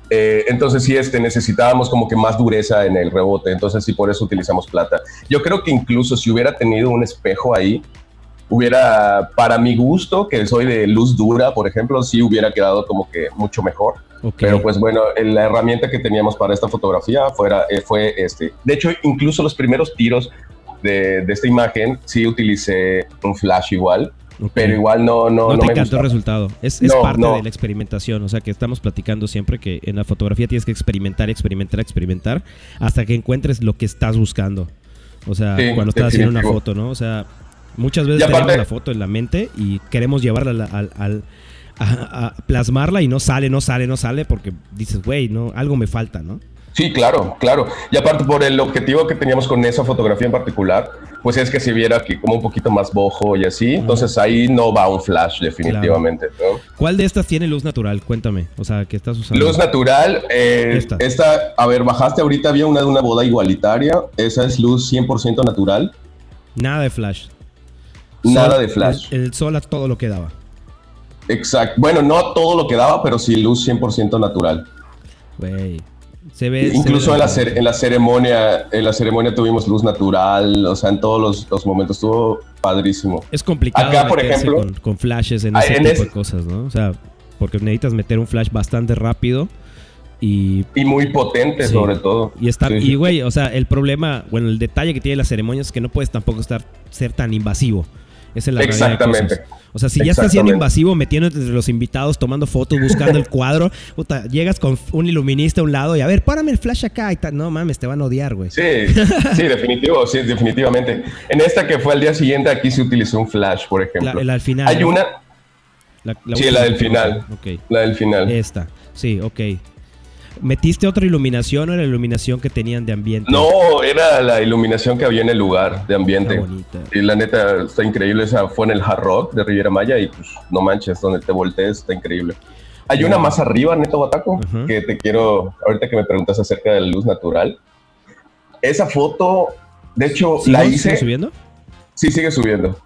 Speaker 2: eh, entonces sí, este, necesitábamos como que más dureza en el rebote, entonces sí, por eso utilizamos plata. Yo creo que incluso si hubiera tenido un espejo ahí, hubiera, para mi gusto, que soy de luz dura, por ejemplo, sí hubiera quedado como que mucho mejor. Pero pues bueno, la herramienta que teníamos para esta fotografía fuera, eh, fue este. De hecho, incluso los primeros tiros de, de esta imagen sí utilicé un flash igual pero igual no, no,
Speaker 1: no, no te encantó el resultado. Es, es parte de la experimentación. O sea, que estamos platicando siempre que en la fotografía tienes que experimentar, experimentar, experimentar hasta que encuentres lo que estás buscando. O sea, cuando estás haciendo una foto, ¿no? O sea, muchas veces tenemos la foto en la mente y queremos llevarla al, a, plasmarla y no sale, no sale, no sale porque dices, güey, no, algo me falta, ¿no?
Speaker 2: Sí, claro, claro. Y aparte por el objetivo que teníamos con esa fotografía en particular, pues es que se viera aquí como un poquito más bojo y así. Entonces ahí no va un flash definitivamente.
Speaker 1: ¿Cuál de estas tiene luz natural? Cuéntame. O sea, ¿qué estás usando?
Speaker 2: Luz natural. Eh, esta. a ver, bajaste ahorita, había una de una boda igualitaria. Esa es luz 100% natural.
Speaker 1: Nada de flash.
Speaker 2: Nada de flash.
Speaker 1: El, sol a todo lo que daba.
Speaker 2: Exacto. Bueno, no todo lo que daba, pero sí luz 100% natural.
Speaker 1: Güey.
Speaker 2: Incluso en, la en, la ceremonia, en la ceremonia tuvimos luz natural, o sea, en todos los, momentos estuvo padrísimo.
Speaker 1: Es complicado
Speaker 2: Acá, por ejemplo,
Speaker 1: con, flashes en ah, ese tipo de cosas, ¿no? O sea, porque necesitas meter un flash bastante rápido y,
Speaker 2: y muy potente sobre todo.
Speaker 1: Y está y güey, o sea, el problema, bueno, el detalle que tiene la ceremonia es que no puedes tampoco estar ser tan invasivo. Esa es la
Speaker 2: Exactamente.
Speaker 1: O sea, si ya estás siendo invasivo, metiéndote entre los invitados, tomando fotos, buscando el cuadro, puta, llegas con un iluminista a un lado y a ver, párame el flash acá y tal. No mames, te van a odiar, güey.
Speaker 2: Sí, sí, definitivo, sí, definitivamente. En esta que fue al día siguiente, aquí se utilizó un flash, por ejemplo.
Speaker 1: La, al final.
Speaker 2: Hay una. sí, la del final.
Speaker 1: Okay.
Speaker 2: La del final.
Speaker 1: Esta. Sí, ok. ¿Metiste otra iluminación o era la iluminación que tenían de ambiente?
Speaker 2: No, era la iluminación que había en el lugar de ambiente. Y la neta está increíble. Esa fue en el Hard Rock de Riviera Maya y pues no manches, donde te voltees está increíble. Hay una más arriba, Neto Bataco, que te quiero, ahorita que me preguntas acerca de la luz natural. Esa foto, de hecho, la hice.
Speaker 1: ¿Sigue subiendo?
Speaker 2: Sí, sigue subiendo.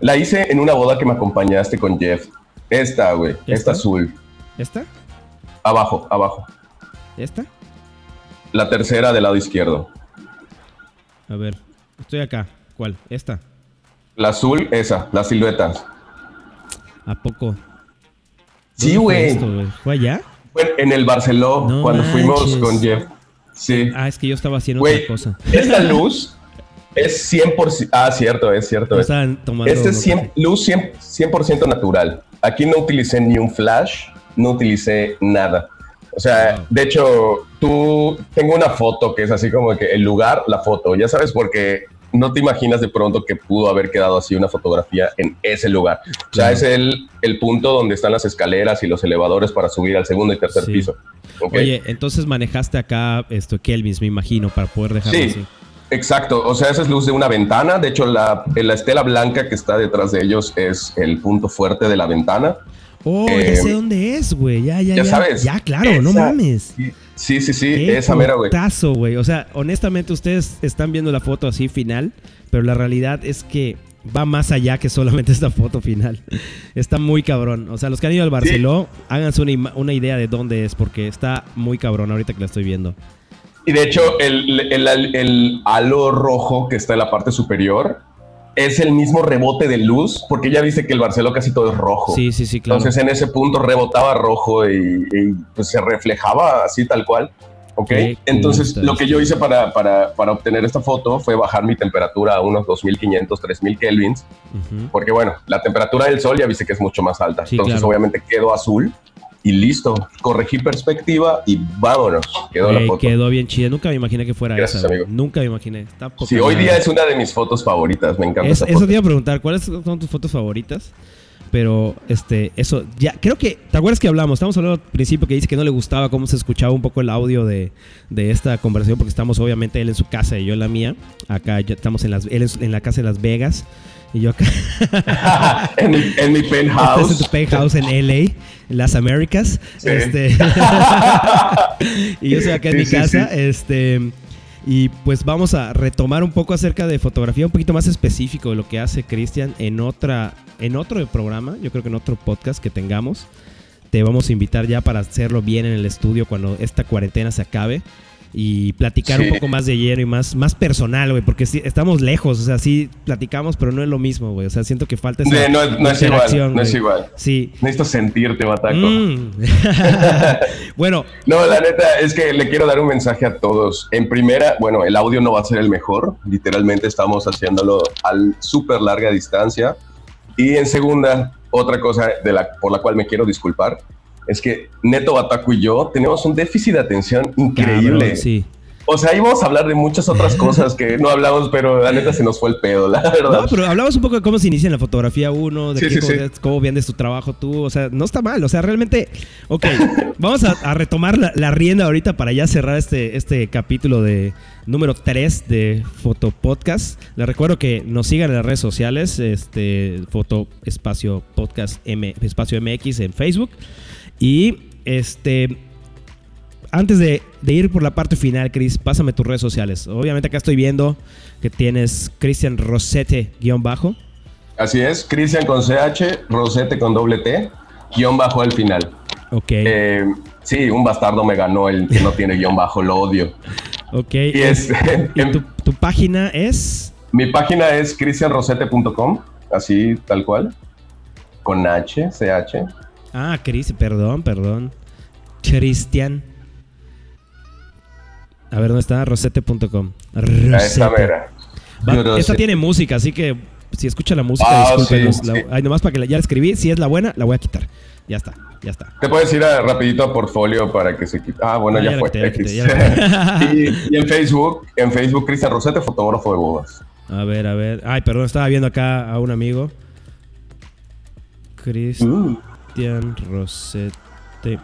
Speaker 2: La hice en una boda que me acompañaste con Jeff. Esta, güey, esta azul.
Speaker 1: ¿Esta?
Speaker 2: Abajo, abajo.
Speaker 1: ¿Esta?
Speaker 2: La tercera del lado izquierdo.
Speaker 1: A ver, estoy acá. ¿Cuál? ¿Esta?
Speaker 2: La azul, esa, las siluetas.
Speaker 1: ¿A poco?
Speaker 2: Sí, güey.
Speaker 1: Fue, allá?
Speaker 2: Fue en el Barceló, cuando fuimos con Jeff. Sí.
Speaker 1: Ah, es que yo estaba haciendo otra cosa.
Speaker 2: Esta (laughs) luz es 100%. Ah, cierto, es cierto. Esta es 100, luz 100%, 100 natural. Aquí no utilicé ni un flash, no utilicé nada. O sea, de hecho, tú tengo una foto que es así como que el lugar, la foto, ya sabes, porque no te imaginas de pronto que pudo haber quedado así una fotografía en ese lugar. O sea, es el, el, punto donde están las escaleras y los elevadores para subir al segundo y tercer piso.
Speaker 1: Oye, entonces manejaste acá esto Kelvins, me imagino, para poder dejarlo sí.
Speaker 2: Exacto, o sea, esa es luz de una ventana. De hecho, la, la estela blanca que está detrás de ellos es el punto fuerte de la ventana.
Speaker 1: Oh, ya sé em, dónde es, güey. Ya, ya,
Speaker 2: ya. Ya sabes.
Speaker 1: Ya, claro, no mames.
Speaker 2: Sí, sí, sí, esa mera, güey.
Speaker 1: güey. O sea, honestamente, ustedes están viendo la foto así final, pero la realidad es que va más allá que solamente (laughs) esta foto final. Está muy cabrón. O sea, los que han ido al Barceló, háganse una, una, idea de dónde es, porque está muy cabrón ahorita que la estoy viendo.
Speaker 2: Y de hecho, el, el, el halo rojo que está en la parte superior es el mismo rebote de luz, porque ya dice que el Barceló casi todo es rojo.
Speaker 1: Sí, sí, sí, claro.
Speaker 2: Entonces en ese punto rebotaba rojo y, y, pues se reflejaba así tal cual. Ok, entonces lo que yo hice para, para, para, obtener esta foto fue bajar mi temperatura a unos 2500, 3000 kelvins, porque bueno, la temperatura del sol ya viste que es mucho más alta, entonces obviamente quedó azul y listo, corregí perspectiva y vámonos, quedó la foto.
Speaker 1: Quedó bien chida, nunca me imaginé que fuera
Speaker 2: Gracias,
Speaker 1: esa.
Speaker 2: Amigo.
Speaker 1: Nunca me imaginé.
Speaker 2: sí, hoy día es una de mis fotos favoritas, me encanta.
Speaker 1: Es,
Speaker 2: esa
Speaker 1: eso
Speaker 2: foto.
Speaker 1: te iba a preguntar, ¿cuáles son tus fotos favoritas? Pero, este, eso, ya, creo que, ¿te acuerdas que hablamos? Estamos hablando al principio que dice que no le gustaba cómo se escuchaba un poco el audio de, de esta conversación, porque estamos obviamente él en su casa y yo en la mía. Acá ya estamos en, las, él en la casa de Las Vegas y yo acá. (laughs)
Speaker 2: en, mi, en mi penthouse. (laughs)
Speaker 1: Estás en tu penthouse en LA, las Américas.
Speaker 2: Sí.
Speaker 1: Este, (laughs) y yo estoy acá en
Speaker 2: Sí,
Speaker 1: mi casa.
Speaker 2: sí.
Speaker 1: Este. Y pues vamos a retomar un poco acerca de fotografía, un poquito más específico de lo que hace Cristian en otra, en otro programa, yo creo que en otro podcast que tengamos. Te vamos a invitar ya para hacerlo bien en el estudio cuando esta cuarentena se acabe y platicar
Speaker 2: Sí.
Speaker 1: un poco más de lleno y más, más personal, güey, porque sí, estamos lejos, o sea, sí platicamos, pero no es lo mismo, güey, o sea, siento que falta esa
Speaker 2: Sí, no, no es igual, no es igual.
Speaker 1: Sí.
Speaker 2: Necesito sentirte, Bataco.
Speaker 1: Mm. (laughs) (laughs) bueno,
Speaker 2: No, la neta es que le quiero dar un mensaje a todos. En primera, bueno, el audio no va a ser el mejor. Literalmente estamos haciéndolo al súper larga distancia. Y en segunda, otra cosa de la, por la cual me quiero disculpar es que Neto Bataco y yo tenemos un déficit de atención increíble.
Speaker 1: cabrón, sí.
Speaker 2: O sea, íbamos a hablar de muchas otras (laughs) cosas que no hablamos, pero la neta se nos fue el pedo, la verdad.
Speaker 1: No, pero hablabas un poco de cómo se inicia en la fotografía uno, de
Speaker 2: Sí,
Speaker 1: qué,
Speaker 2: sí,
Speaker 1: cómo,
Speaker 2: sí.
Speaker 1: cómo vendes tu trabajo tú, o sea, no está mal, o sea, realmente, ok, (laughs) vamos a, a retomar la, la rienda ahorita para ya cerrar este, este capítulo de número 3 de Fotopodcast. Les recuerdo que nos sigan en las redes sociales, este, Foto Espacio Podcast M, Espacio MX en Facebook y este... Antes de, de ir por la parte final, Chris, pásame tus redes sociales. Obviamente acá estoy viendo que tienes Cristian Rosete guion bajo.
Speaker 2: Así es, Cristian con CH, Rosete con doble T, guion bajo al final.
Speaker 1: Ok.
Speaker 2: Eh, sí, un bastardo me ganó el que no tiene guion bajo, lo odio.
Speaker 1: ok.
Speaker 2: Y es,
Speaker 1: ¿Y tu, tu página es.
Speaker 2: mi página es cristianrosete.com, así tal cual, con H, CH.
Speaker 1: Ah, Chris, perdón, perdón. Cristian. A ver, ¿dónde está? Rosete.com. Rosete. esta tiene música, así que si escucha la música,
Speaker 2: Ah,
Speaker 1: discúlpenos.
Speaker 2: sí,
Speaker 1: La- ay, nomás para que la, ya la escribí. Si es la buena, la voy a quitar. Ya está, ya está.
Speaker 2: Te puedes ir a, rapidito a portfolio para que se quite. Ah, bueno,
Speaker 1: Ah,
Speaker 2: ya, fue.
Speaker 1: quité, quité, ya (laughs)
Speaker 2: y, y en Facebook, en Facebook, Cristian Rosete, fotógrafo de bodas.
Speaker 1: A ver, a ver. Ay, perdón, estaba viendo acá a un amigo. Cristian Rosete.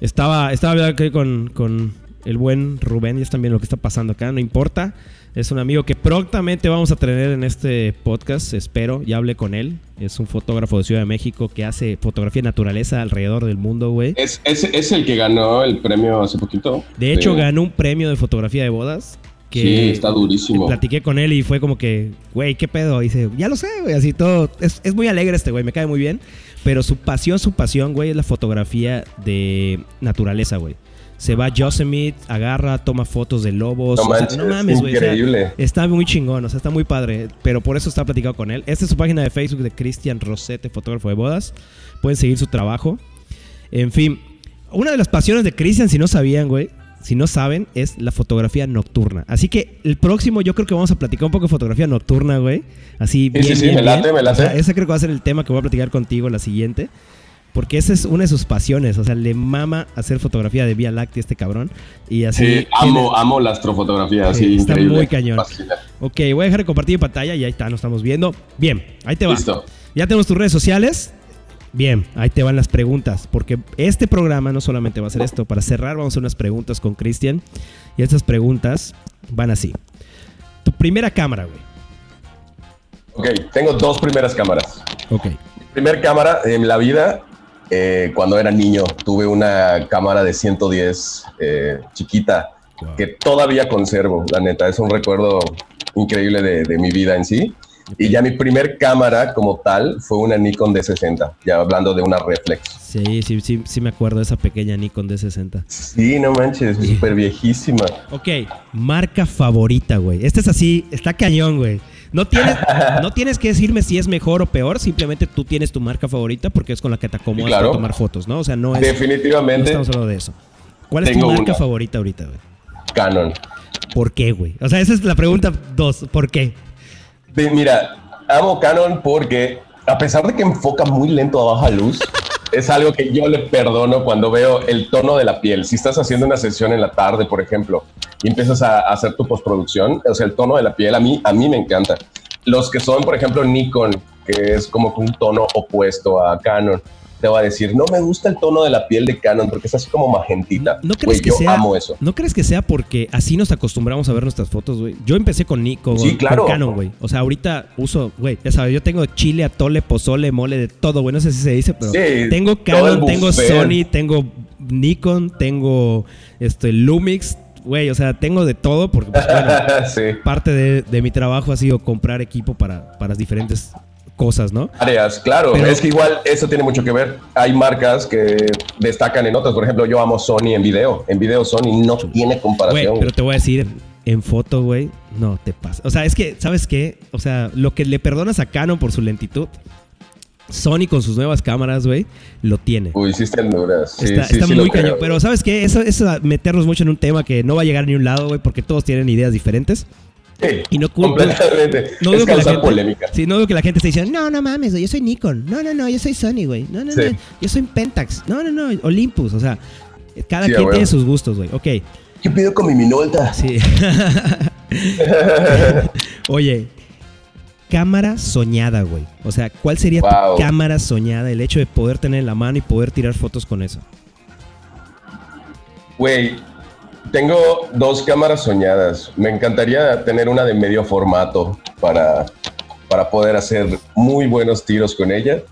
Speaker 1: Estaba, estaba hablando aquí con, con el buen Rubén. Ya están viendo lo que está pasando acá. No importa. Es un amigo que prontamente vamos a tener en este podcast. Espero. Ya hablé con él. Es un fotógrafo de Ciudad de México que hace fotografía de naturaleza alrededor del mundo, güey.
Speaker 2: Es, es, es el que ganó el premio hace poquito.
Speaker 1: De hecho,
Speaker 2: Sí.
Speaker 1: ganó un premio de fotografía de bodas. Que
Speaker 2: Sí, está durísimo.
Speaker 1: Platiqué con él y fue como que, güey, ¿qué pedo? Y dice, ya lo sé, güey, así todo. Es, es muy alegre este güey, me cae muy bien. Pero su pasión, su pasión, güey, es la fotografía de naturaleza, güey. Se va a Yosemite, agarra, toma fotos de lobos.
Speaker 2: No
Speaker 1: o sea,
Speaker 2: manches,
Speaker 1: no mames, güey. o sea,
Speaker 2: increíble.
Speaker 1: está muy chingón, o sea, está muy padre. Pero por eso está platicado con él. Esta es su página de Facebook de Cristian Rosete, fotógrafo de bodas. Pueden seguir su trabajo. En fin, una de las pasiones de Cristian, si no sabían, güey, si no saben, es la fotografía nocturna. Así que el próximo yo creo que vamos a platicar un poco de fotografía nocturna, güey. Así bien,
Speaker 2: sí, sí,
Speaker 1: bien,
Speaker 2: me late,
Speaker 1: bien.
Speaker 2: me late.
Speaker 1: O sea, ese creo que va a ser el tema que voy a platicar contigo la siguiente. Porque esa es una de sus pasiones. O sea, le mama hacer fotografía de Vía Láctea este cabrón. Y así.
Speaker 2: Sí,
Speaker 1: tiene-
Speaker 2: amo, amo la astrofotografía,
Speaker 1: Sí,
Speaker 2: sí,
Speaker 1: está
Speaker 2: increíble.
Speaker 1: muy cañón.
Speaker 2: Fascina.
Speaker 1: Ok, voy a dejar de compartir pantalla y ahí está, nos estamos viendo. Bien, ahí te va.
Speaker 2: Listo.
Speaker 1: Ya tenemos tus redes sociales. Bien, ahí te van las preguntas. Porque este programa no solamente va a ser esto. Para cerrar, vamos a hacer unas preguntas con Cristian. Y estas preguntas van así. Tu primera cámara, güey.
Speaker 2: Ok, tengo dos primeras cámaras.
Speaker 1: Ok.
Speaker 2: Primer cámara en la vida, eh, cuando era niño, tuve una cámara de 110 eh, chiquita
Speaker 1: Wow.
Speaker 2: que todavía conservo, la neta. Es un recuerdo increíble de, de mi vida en sí. Y ya mi primer cámara como tal fue una Nikon D60, ya hablando de una reflex.
Speaker 1: Sí, sí, sí, sí me acuerdo de esa pequeña Nikon D60.
Speaker 2: Sí, no manches, es súper viejísima.
Speaker 1: Ok, marca favorita, güey. Este es así, está cañón, güey. No tienes, (laughs) no tienes que decirme si es mejor o peor, simplemente tú tienes tu marca favorita porque es con la que te acomodas
Speaker 2: claro.
Speaker 1: para tomar fotos, ¿no? O sea, no es.
Speaker 2: Definitivamente.
Speaker 1: No estamos hablando de eso. ¿Cuál es tu marca
Speaker 2: una.
Speaker 1: favorita ahorita, güey?
Speaker 2: Canon.
Speaker 1: ¿Por qué, güey? O sea, esa es la pregunta dos. ¿Por qué?
Speaker 2: Sí, mira, amo Canon porque a pesar de que enfoca muy lento a baja luz, (laughs) es algo que yo le perdono cuando veo el tono de la piel. Si estás haciendo una sesión en la tarde, por ejemplo, y empiezas a hacer tu postproducción, o sea, el tono de la piel a mí, a mí me encanta. Los que son, por ejemplo, Nikon, que es como un tono opuesto a Canon, te va a decir, no me gusta el tono de la piel de Canon porque es así como magentita.
Speaker 1: ¿No crees que
Speaker 2: yo
Speaker 1: sea?
Speaker 2: amo eso.
Speaker 1: ¿No crees que sea porque así nos acostumbramos a ver nuestras fotos, güey? Yo empecé con Nico,
Speaker 2: Sí, claro.
Speaker 1: con Canon, güey. O sea, ahorita uso, güey, ya sabes, yo tengo chile, atole, pozole, mole, de todo, güey. No sé si se dice, pero
Speaker 2: Sí,
Speaker 1: tengo Canon, tengo. Sony, tengo Nikon, tengo este Lumix, güey. O sea, tengo de todo porque, pues, bueno, (laughs)
Speaker 2: sí.
Speaker 1: parte de, de mi trabajo ha sido comprar equipo para, para diferentes cosas, ¿no?
Speaker 2: áreas, claro.
Speaker 1: Pero-
Speaker 2: es que igual eso tiene mucho que ver. Hay marcas que destacan en otras. Por ejemplo, yo amo Sony en video. En video Sony no tiene comparación.
Speaker 1: pero te voy a decir, en foto, güey, no te pasa. O sea, es que, ¿sabes qué? O sea, lo que le perdonas a Canon por su lentitud, Sony con sus nuevas cámaras, güey, lo tiene.
Speaker 2: Uy, sí
Speaker 1: está
Speaker 2: sí,
Speaker 1: está
Speaker 2: sí
Speaker 1: muy cañón. Pero ¿sabes qué? Eso es meternos mucho en un tema que no va a llegar a ni un lado, güey, porque todos tienen ideas diferentes.
Speaker 2: Sí,
Speaker 1: Y no
Speaker 2: completamente.
Speaker 1: No
Speaker 2: es
Speaker 1: digo que la
Speaker 2: causar
Speaker 1: gente,
Speaker 2: polémica.
Speaker 1: Sí, no digo que la gente esté diciendo, no, no mames, yo soy Nikon. No, no, no, yo soy Sony, güey. No, no,
Speaker 2: Sí.
Speaker 1: no, yo soy Pentax. No, no, no, Olympus. O sea, cada
Speaker 2: Sí,
Speaker 1: quien tiene sus gustos, güey. Ok.
Speaker 2: ¿Qué pido con mi Minolta?
Speaker 1: Sí. (laughs) Oye, cámara soñada, güey. O sea, ¿cuál sería
Speaker 2: Wow.
Speaker 1: tu cámara soñada? El hecho de poder tener en la mano y poder tirar fotos con eso.
Speaker 2: Güey, tengo dos cámaras soñadas. Me encantaría tener una de medio formato para, para poder hacer muy buenos tiros con ella.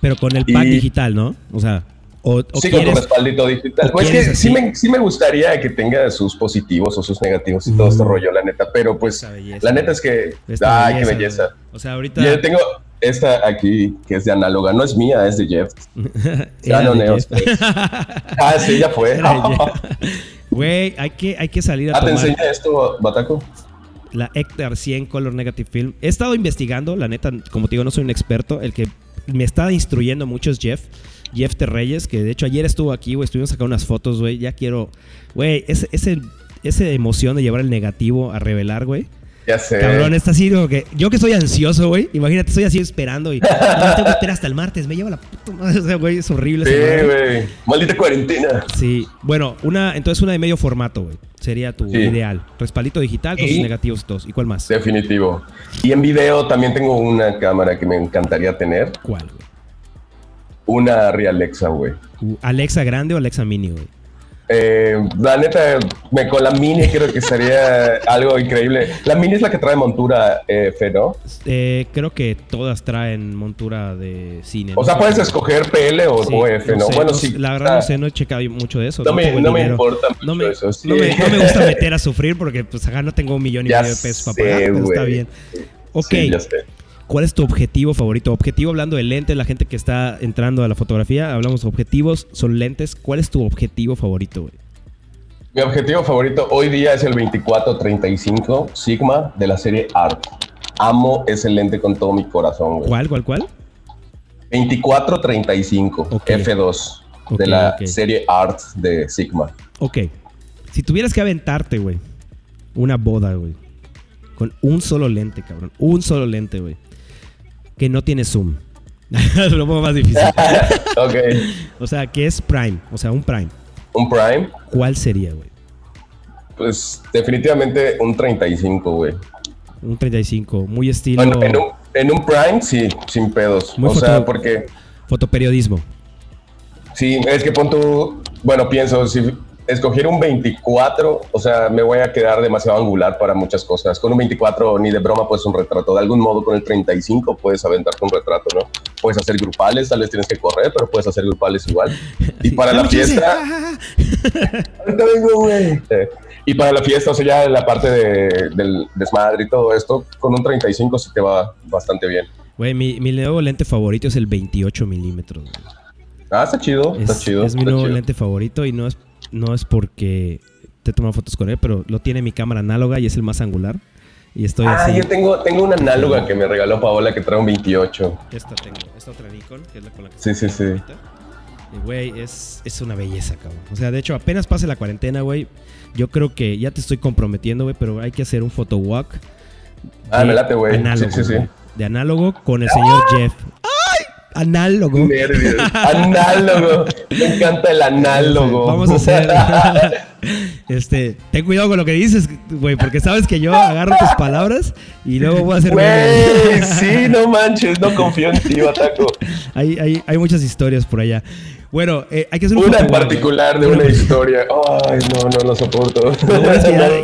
Speaker 1: Pero con el pack
Speaker 2: Y-
Speaker 1: digital, ¿no? O sea, o, o
Speaker 2: sí, con tu
Speaker 1: quieres...
Speaker 2: respaldito digital. Pues que sí me, sí me gustaría que tenga sus positivos o sus negativos y todo este
Speaker 1: Mm.
Speaker 2: rollo, la neta. Pero pues,
Speaker 1: belleza,
Speaker 2: la neta es que. Ay, qué belleza.
Speaker 1: O sea, ahorita...
Speaker 2: Yo tengo esta aquí que es de análoga. No es mía, es de Jeff. (laughs)
Speaker 1: Era
Speaker 2: no,
Speaker 1: Jeff.
Speaker 2: Ah, sí, ya fue. (laughs)
Speaker 1: Güey, hay que, hay que salir a
Speaker 2: Ah, ¿te enseña esto, Bataco?
Speaker 1: la Hector 100 Color Negative Film. He estado investigando, la neta, como te digo, no soy un experto. El que me está instruyendo mucho es Jeff. Jeff Terreyes, que de hecho ayer estuvo aquí, güey. Estuvimos sacando unas fotos, güey. Ya quiero. Güey, ese, ese, esa emoción de llevar el negativo a revelar, güey.
Speaker 2: Ya sé.
Speaker 1: Cabrón, está así como que. Yo que soy ansioso, güey. Imagínate, estoy así esperando y. (laughs) No, tengo que esperar hasta el martes. Me lleva la puta madre. (laughs) O sea, güey, es horrible
Speaker 2: Sí, güey. Maldita cuarentena.
Speaker 1: Sí, bueno, una, entonces una de medio formato, güey. Sería tu
Speaker 2: Sí.
Speaker 1: ideal. Respaldito digital con
Speaker 2: Y-
Speaker 1: sus negativos y todos. ¿Y cuál más?
Speaker 2: Definitivo. Y en video también tengo una cámara que me encantaría tener.
Speaker 1: ¿Cuál, güey?
Speaker 2: Una Alexa, güey.
Speaker 1: Uh, ¿Alexa grande o Alexa mini, güey?
Speaker 2: Eh, la neta, me, con la mini creo que sería (laughs) algo increíble. La mini es la que trae montura eh, F, ¿no?
Speaker 1: Eh, creo que todas traen montura de cine.
Speaker 2: O
Speaker 1: ¿no?
Speaker 2: sea, puedes escoger PL o,
Speaker 1: Sí,
Speaker 2: o F, ¿no?
Speaker 1: sé,
Speaker 2: bueno,
Speaker 1: no
Speaker 2: sí.
Speaker 1: La verdad
Speaker 2: ah,
Speaker 1: no sé, no he checado mucho de eso.
Speaker 2: No me, no me importa mucho
Speaker 1: No me,
Speaker 2: eso. sí.
Speaker 1: no me- no me gusta (laughs) meter a sufrir porque pues acá no tengo un millón y
Speaker 2: Ya
Speaker 1: medio de pesos para pagar, pero está bien. Ok,
Speaker 2: Sí, ya sé.
Speaker 1: ¿Cuál es tu objetivo favorito? Objetivo hablando de lentes, la gente que está entrando a la fotografía, hablamos de objetivos, son lentes. ¿Cuál es tu objetivo favorito, güey?
Speaker 2: Mi objetivo favorito hoy día es el 2435 Sigma de la serie Art. Amo ese lente con todo mi corazón, güey.
Speaker 1: ¿Cuál, cuál, cuál?
Speaker 2: 2435
Speaker 1: Ok.
Speaker 2: F2
Speaker 1: Ok,
Speaker 2: de la serie Art de Sigma.
Speaker 1: Ok. Si tuvieras que aventarte, güey, una boda, güey, con un solo lente, cabrón, un solo lente, güey, que no tiene zoom. (laughs) Lo pongo más difícil. (laughs)
Speaker 2: ok.
Speaker 1: O sea, que es prime, o sea, un prime.
Speaker 2: Un Prime,
Speaker 1: ¿Cuál sería, güey?
Speaker 2: pues definitivamente un 35, güey.
Speaker 1: Un 35, muy estilo
Speaker 2: Bueno, en un, en un Prime, sí, sin pedos.
Speaker 1: Muy
Speaker 2: o
Speaker 1: foto-
Speaker 2: sea, porque
Speaker 1: fotoperiodismo.
Speaker 2: sí, es que pon tu, bueno, pienso, si escogiera un 24, o sea, me voy a quedar demasiado angular para muchas cosas. Con un 24 ni de broma puedes un retrato. De algún modo con el 35 puedes aventarte un retrato, ¿no? Puedes hacer grupales, tal vez tienes que correr, pero puedes hacer grupales igual. (laughs) Y para la fiesta... (laughs) Y para la fiesta, o sea, ya la parte de- del desmadre y todo esto, con un 35 sí te va bastante bien.
Speaker 1: Güey, mi, mi nuevo lente favorito es el 28 milímetros.
Speaker 2: Ah, está chido,
Speaker 1: Es,
Speaker 2: está chido.
Speaker 1: es mi nuevo
Speaker 2: chido.
Speaker 1: lente favorito y no es, no es porque te he tomado fotos con él, pero lo tiene mi cámara análoga y es el más angular. Y estoy
Speaker 2: Ah,
Speaker 1: así.
Speaker 2: yo tengo, tengo una análoga que me regaló Paola que trae un 28.
Speaker 1: Esta tengo, esta otra Nikon, que es la con la que
Speaker 2: Sí, sí, sí.
Speaker 1: ahorita. Y, güey, es, es una belleza, cabrón. O sea, de hecho, apenas pase la cuarentena, güey. Yo creo que ya te estoy comprometiendo, güey, pero hay que hacer un photo walk.
Speaker 2: Ah, me late, güey.
Speaker 1: Análogo,
Speaker 2: Sí, sí, sí.
Speaker 1: güey. De análogo con el señor Jeff. Análogo.
Speaker 2: Nervios. (laughs) Análogo. Me encanta el análogo.
Speaker 1: Vamos a hacer. (laughs) este, ten cuidado con lo que dices, güey, porque sabes que yo agarro tus palabras y luego voy a hacer.
Speaker 2: Güey, sí, no manches, no confío en ti, Bataco. (laughs)
Speaker 1: hay, hay, hay muchas historias por allá. Bueno, eh, hay que hacer un
Speaker 2: Una en particular de una historia. Ay, no, no lo soporto. (laughs)
Speaker 1: Lo bueno es que ya
Speaker 2: No,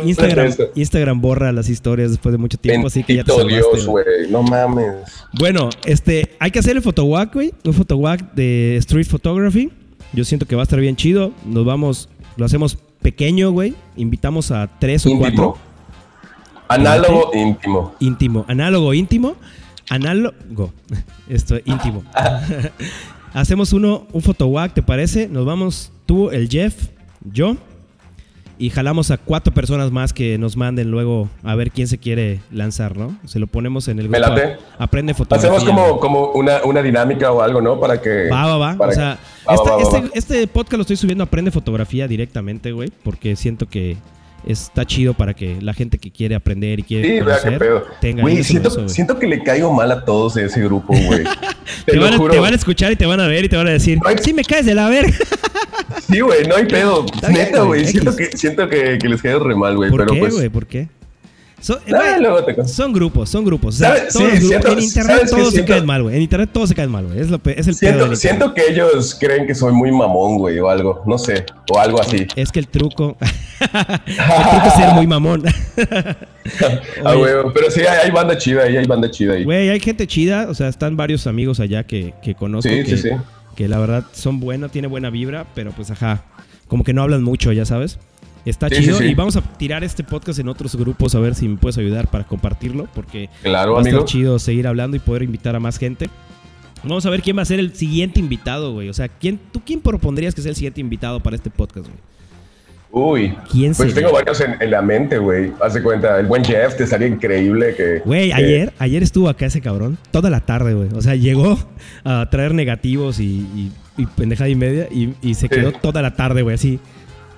Speaker 2: no
Speaker 1: Instagram, borra las historias después de mucho tiempo, así que ya te
Speaker 2: Bendito Dios,
Speaker 1: güey.
Speaker 2: güey. No mames.
Speaker 1: Bueno, este, hay que hacer el photowalk, güey. Un photowalk de street photography. Yo siento que va a estar bien chido. Nos vamos, lo hacemos pequeño, güey. Invitamos a tres o
Speaker 2: Íntimo.
Speaker 1: cuatro.
Speaker 2: Análogo íntimo.
Speaker 1: Íntimo. Análogo íntimo. Análogo. Esto, íntimo. (laughs) Hacemos uno, un photowalk, ¿te parece? Nos vamos tú, el Jeff, yo. Y jalamos a cuatro personas más que nos manden luego a ver quién se quiere lanzar, ¿no? Se lo ponemos en el
Speaker 2: Me
Speaker 1: grupo.
Speaker 2: late.
Speaker 1: Aprende fotografía.
Speaker 2: Hacemos como, como una, una dinámica o algo, ¿no? Para que.
Speaker 1: Va, va, va.
Speaker 2: para
Speaker 1: O
Speaker 2: que-
Speaker 1: sea,
Speaker 2: va,
Speaker 1: este,
Speaker 2: va,
Speaker 1: este- este podcast lo estoy subiendo a Aprende Fotografía directamente, güey, porque siento que está chido para que la gente que quiere aprender y quiere
Speaker 2: Sí,
Speaker 1: conocer
Speaker 2: pedo.
Speaker 1: tenga
Speaker 2: Güey, siento,
Speaker 1: eso,
Speaker 2: siento que le caigo mal a todos de ese grupo, güey. (laughs) Te,
Speaker 1: van, a,
Speaker 2: juro.
Speaker 1: te van a escuchar y te van a ver y te van a decir,
Speaker 2: Ay.
Speaker 1: sí, me caes de la verga.
Speaker 2: Sí, güey, no hay pedo. Neta,
Speaker 1: güey.
Speaker 2: Siento, que, siento que, que les caigo re mal, güey.
Speaker 1: ¿Por
Speaker 2: Pero
Speaker 1: qué,
Speaker 2: pues.
Speaker 1: güey? ¿Por qué? Son, güey, grupos, son grupos. O sea,
Speaker 2: ¿Sabes?
Speaker 1: todos
Speaker 2: Sí,
Speaker 1: los grupos-
Speaker 2: siento-
Speaker 1: en internet
Speaker 2: ¿sabes qué
Speaker 1: todos se caen mal, güey. En internet todos se caen mal, güey. Es, lo es el
Speaker 2: Siento, siento que ellos creen que soy muy mamón, güey, o algo. No sé. O algo así.
Speaker 1: Es que el truco. (laughs) el (laughs) truco es ser muy mamón. (laughs)
Speaker 2: Ah, güey. Pero sí, hay, hay banda chida ahí, hay banda chida ahí.
Speaker 1: Güey, hay gente chida. O sea, están varios amigos allá que, que conozco.
Speaker 2: Sí,
Speaker 1: que,
Speaker 2: sí, sí.
Speaker 1: que la verdad son buenos, tiene buena vibra, pero pues ajá. Como que no hablan mucho, ya sabes. Está
Speaker 2: Sí,
Speaker 1: chido.
Speaker 2: sí.
Speaker 1: Y vamos a tirar este podcast en otros grupos a ver si me puedes ayudar para compartirlo. Porque
Speaker 2: Claro,
Speaker 1: va a estar chido seguir hablando y poder invitar a más gente. Vamos a ver quién va a ser el siguiente invitado, güey. O sea, ¿quién, ¿tú quién propondrías que sea el siguiente invitado para este podcast, güey?
Speaker 2: Uy.
Speaker 1: ¿Quién
Speaker 2: Pues
Speaker 1: sería?
Speaker 2: tengo varios en, en la mente, güey. Haz de cuenta, el buen Jeff te estaría increíble que.
Speaker 1: Güey,
Speaker 2: que-
Speaker 1: ayer, ayer estuvo acá ese cabrón, toda la tarde, güey. O sea, llegó a traer negativos y, y, y pendejada y media y, y se quedó
Speaker 2: Sí.
Speaker 1: toda la tarde, güey, así.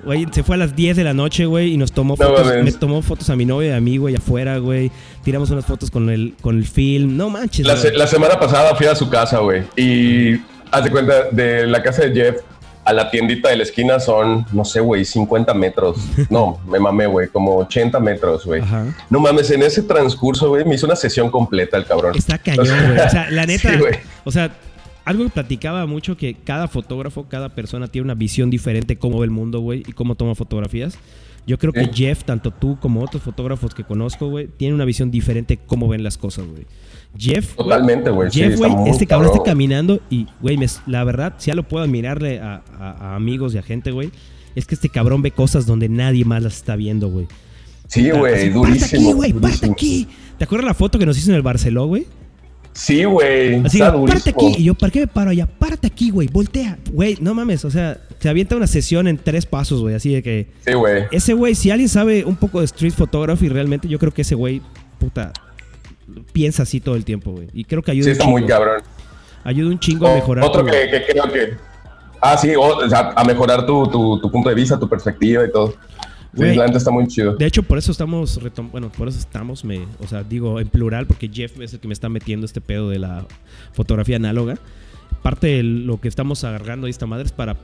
Speaker 1: Güey, se fue a las 10 de la noche, güey, y nos tomó
Speaker 2: No
Speaker 1: fotos,
Speaker 2: mames.
Speaker 1: me tomó fotos a mi novia y a mí, güey, afuera, güey. Tiramos unas fotos con el, con el film. No manches,
Speaker 2: La, se- la semana pasada fui a su casa, güey. Y haz de cuenta, de la casa de Jeff a la tiendita de la esquina son, no sé, güey, 50 metros. (laughs) No, me mamé, güey, como 80 metros, güey. No mames, en ese transcurso, güey, me hizo una sesión completa el cabrón.
Speaker 1: Está cañón, güey. O sea, la (laughs) neta.
Speaker 2: Sí,
Speaker 1: o sea, algo que platicaba mucho que cada fotógrafo, cada persona tiene una visión diferente cómo ve el mundo, güey, y cómo toma fotografías. Yo creo que. Jeff, tanto tú como otros fotógrafos que conozco, güey, tienen una visión diferente cómo ven las cosas, güey. Jeff,
Speaker 2: Totalmente, güey.
Speaker 1: Jeff, güey, este cabrón está caminando y, güey, la verdad, si ya lo puedo admirarle a, a- a amigos y a gente, güey, es que este cabrón ve cosas donde nadie más las está viendo, güey.
Speaker 2: Sí, güey, durísimo.
Speaker 1: aquí, güey, aquí. ¿Te acuerdas la foto que nos hizo en el Barceló, güey?
Speaker 2: Sí, güey.
Speaker 1: Así,
Speaker 2: durísimo.
Speaker 1: aquí. Y yo, ¿para qué me paro allá? Párate aquí, güey. Voltea. Güey, no mames. O sea, se avienta una sesión en tres pasos, güey. Así de que.
Speaker 2: Sí, güey.
Speaker 1: Ese güey, si alguien sabe un poco de street photography, realmente yo creo que ese güey, puta, piensa así todo el tiempo, güey. Y creo que ayuda
Speaker 2: Sí,
Speaker 1: un
Speaker 2: está
Speaker 1: chingo.
Speaker 2: muy cabrón.
Speaker 1: Ayuda un chingo a
Speaker 2: O-
Speaker 1: mejorar.
Speaker 2: Otro
Speaker 1: tu-
Speaker 2: que, que creo que. Ah, sí, o, o sea, a mejorar tu, tu, tu punto de vista, tu perspectiva y todo. Sí,
Speaker 1: Güey.
Speaker 2: la neta está muy chido.
Speaker 1: De hecho, por eso estamos, bueno, por eso estamos, me, o sea, digo en plural, porque Jeff es el que me está metiendo este pedo de la fotografía análoga. Parte de lo que estamos agarrando a esta madre es para,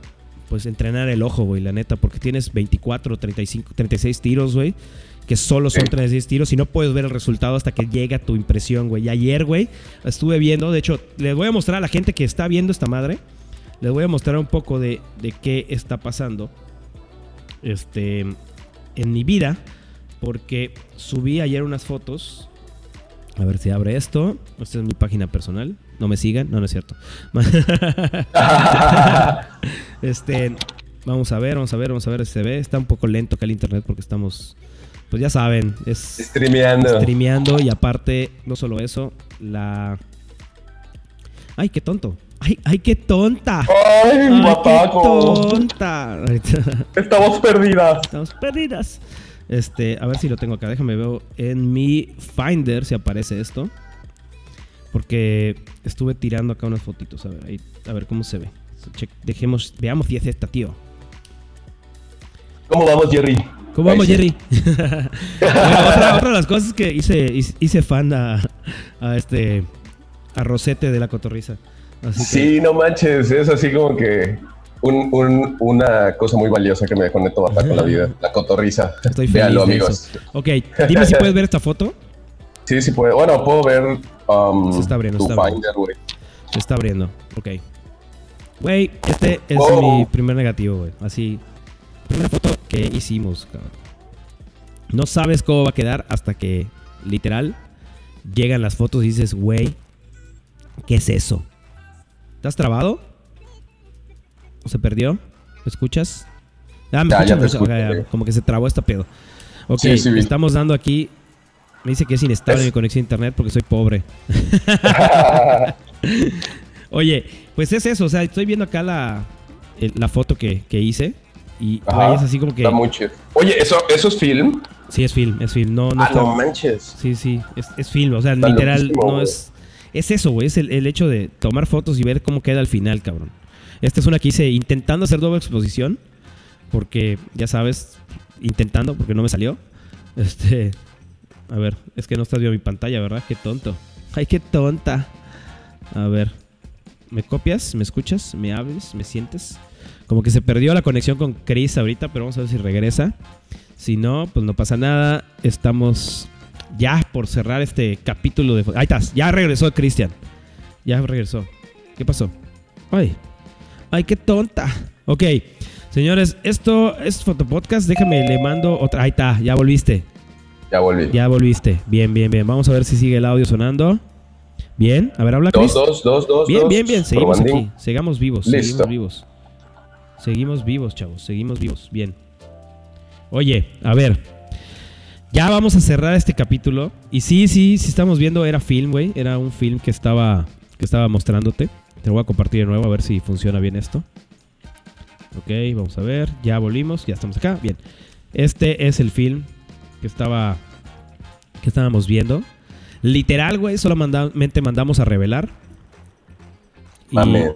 Speaker 1: pues, entrenar el ojo, güey, la neta, porque tienes 24, 35, 36 tiros, güey, que solo son
Speaker 2: Sí.
Speaker 1: 36 tiros y no puedes ver el resultado hasta que llega tu impresión, güey. Y ayer, güey, estuve viendo, de hecho, les voy a mostrar a la gente que está viendo esta madre, les voy a mostrar un poco de, de qué está pasando. Este, en mi vida porque subí ayer unas fotos. A ver si abre esto. Esta es mi página personal. No me sigan. No, no es cierto. (laughs) este, vamos a ver, vamos a ver, vamos a ver si se ve. Está un poco lento acá el internet porque estamos, pues ya saben, es
Speaker 2: Streameando.
Speaker 1: streameando y aparte, no solo eso, la... ¡Ay, qué tonto! ¡Ay, ay qué tonta!
Speaker 2: ¡Ay,
Speaker 1: ¡Ay, qué
Speaker 2: guapaco!
Speaker 1: tonta! (laughs)
Speaker 2: Estamos perdidas.
Speaker 1: Estamos perdidas. Este, a ver si lo tengo acá. Déjame ver en mi Finder si aparece esto. Porque estuve tirando acá unas fotitos. A ver, ahí, a ver cómo se ve. Dejemos, veamos si es esta, tío.
Speaker 2: ¿Cómo vamos, Jerry?
Speaker 1: ¿Cómo vamos, Jerry? (laughs) bueno, otra, otra de las cosas que hice, hice, hice fan a, a este a Rosete de la Cotorriza. Así que,
Speaker 2: Sí, no manches, es así como que un- un- una cosa muy valiosa que me dejó Neto Bataco en la vida, la cotorriza. (laughs)
Speaker 1: estoy feliz.
Speaker 2: Véanlo,
Speaker 1: de
Speaker 2: amigos.
Speaker 1: eso. Ok, dime si puedes ver esta foto. (laughs)
Speaker 2: Sí, sí puedo. Bueno, puedo ver um,
Speaker 1: Se está abriendo,
Speaker 2: tu
Speaker 1: está
Speaker 2: güey.
Speaker 1: Se está abriendo. Ok. Güey, este es
Speaker 2: Oh.
Speaker 1: mi primer negativo, güey. Así. Primera foto que hicimos, cabrón. No sabes cómo va a quedar hasta que, literal, llegan las fotos y dices, güey, ¿qué es eso? ¿Estás trabado? ¿O se perdió? ¿Me escuchas? Ah, me
Speaker 2: Ya, escucho,
Speaker 1: ok, ya, como que se trabó esta pedo. Ok,
Speaker 2: Sí, sí, vi.
Speaker 1: estamos dando aquí. Me dice que es inestable
Speaker 2: Es-
Speaker 1: mi conexión a internet porque soy pobre. (laughs) Oye, pues es eso, o sea, estoy viendo acá la, la foto que, que hice y
Speaker 2: Ajá,
Speaker 1: es así como que...
Speaker 2: Está muy chido. Oye, ¿eso, ¿eso es film?
Speaker 1: Sí, es film, es film, no, no
Speaker 2: ah,
Speaker 1: está-
Speaker 2: no manches.
Speaker 1: Sí, sí, es, es film, o sea,
Speaker 2: Está
Speaker 1: literal, no es... Es eso, güey, es el, el hecho de tomar fotos y ver cómo queda al final, cabrón. Esta es una que hice intentando hacer doble exposición, porque, ya sabes, intentando, porque no me salió. Este... A ver, es que no estás viendo mi pantalla, ¿verdad? Qué tonto. Ay, qué tonta. A ver. ¿Me copias? ¿Me escuchas? ¿Me hables? ¿Me sientes? Como que se perdió la conexión con Chris ahorita, pero vamos a ver si regresa. Si no, pues no pasa nada. Estamos ya por cerrar este capítulo de... Ahí estás, ya regresó Cristian. Ya regresó. ¿Qué pasó? Ay. Ay, qué tonta. Ok. Señores, esto es Fotopodcast. Déjame, le mando otra. Ahí está, ya volviste.
Speaker 2: Ya volví.
Speaker 1: Ya volviste. Bien, bien, bien. Vamos a ver si sigue el audio sonando. Bien. A ver, habla
Speaker 2: Dos,
Speaker 1: Chris.
Speaker 2: dos, dos, dos.
Speaker 1: Bien,
Speaker 2: dos.
Speaker 1: bien, bien. Seguimos
Speaker 2: Probandín.
Speaker 1: aquí. Seguimos vivos.
Speaker 2: Listo.
Speaker 1: Seguimos vivos. Seguimos vivos, chavos. Seguimos vivos. Bien. Oye, a ver. Ya vamos a cerrar este capítulo. Y sí, sí, sí estamos viendo. Era film, güey. Era un film que estaba, que estaba mostrándote. Te lo voy a compartir de nuevo a ver si funciona bien esto. Ok, vamos a ver. Ya volvimos. Ya estamos acá. Bien. Este es el film que estaba. Que estábamos viendo. Literal, güey. Solamente mandamos a revelar. Y
Speaker 2: Mames.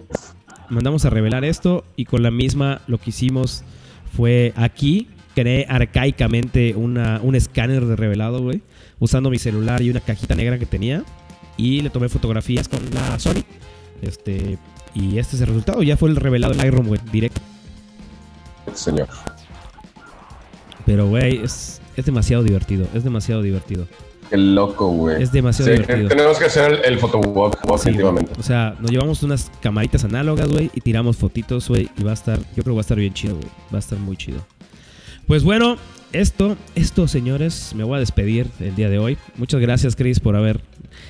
Speaker 1: mandamos a revelar esto. Y con la misma lo que hicimos fue aquí. Creé arcaicamente una, un escáner de revelado, güey. Usando mi celular y una cajita negra que tenía. Y le tomé fotografías con la Sony. Este. Y este es el resultado. Ya fue el revelado en Lightroom, güey. Directo.
Speaker 2: Señor.
Speaker 1: Pero, güey, es, es demasiado divertido. Es demasiado divertido.
Speaker 2: Qué loco, güey.
Speaker 1: Es demasiado
Speaker 2: Sí,
Speaker 1: divertido.
Speaker 2: Tenemos que hacer el, el photowalk,
Speaker 1: Sí, o sea, nos llevamos unas camaritas análogas, güey, y tiramos fotitos, güey, y va a estar, yo creo que va a estar bien chido, güey. Va a estar muy chido. Pues bueno, esto, esto, señores, me voy a despedir el día de hoy. Muchas gracias, Chris, por haber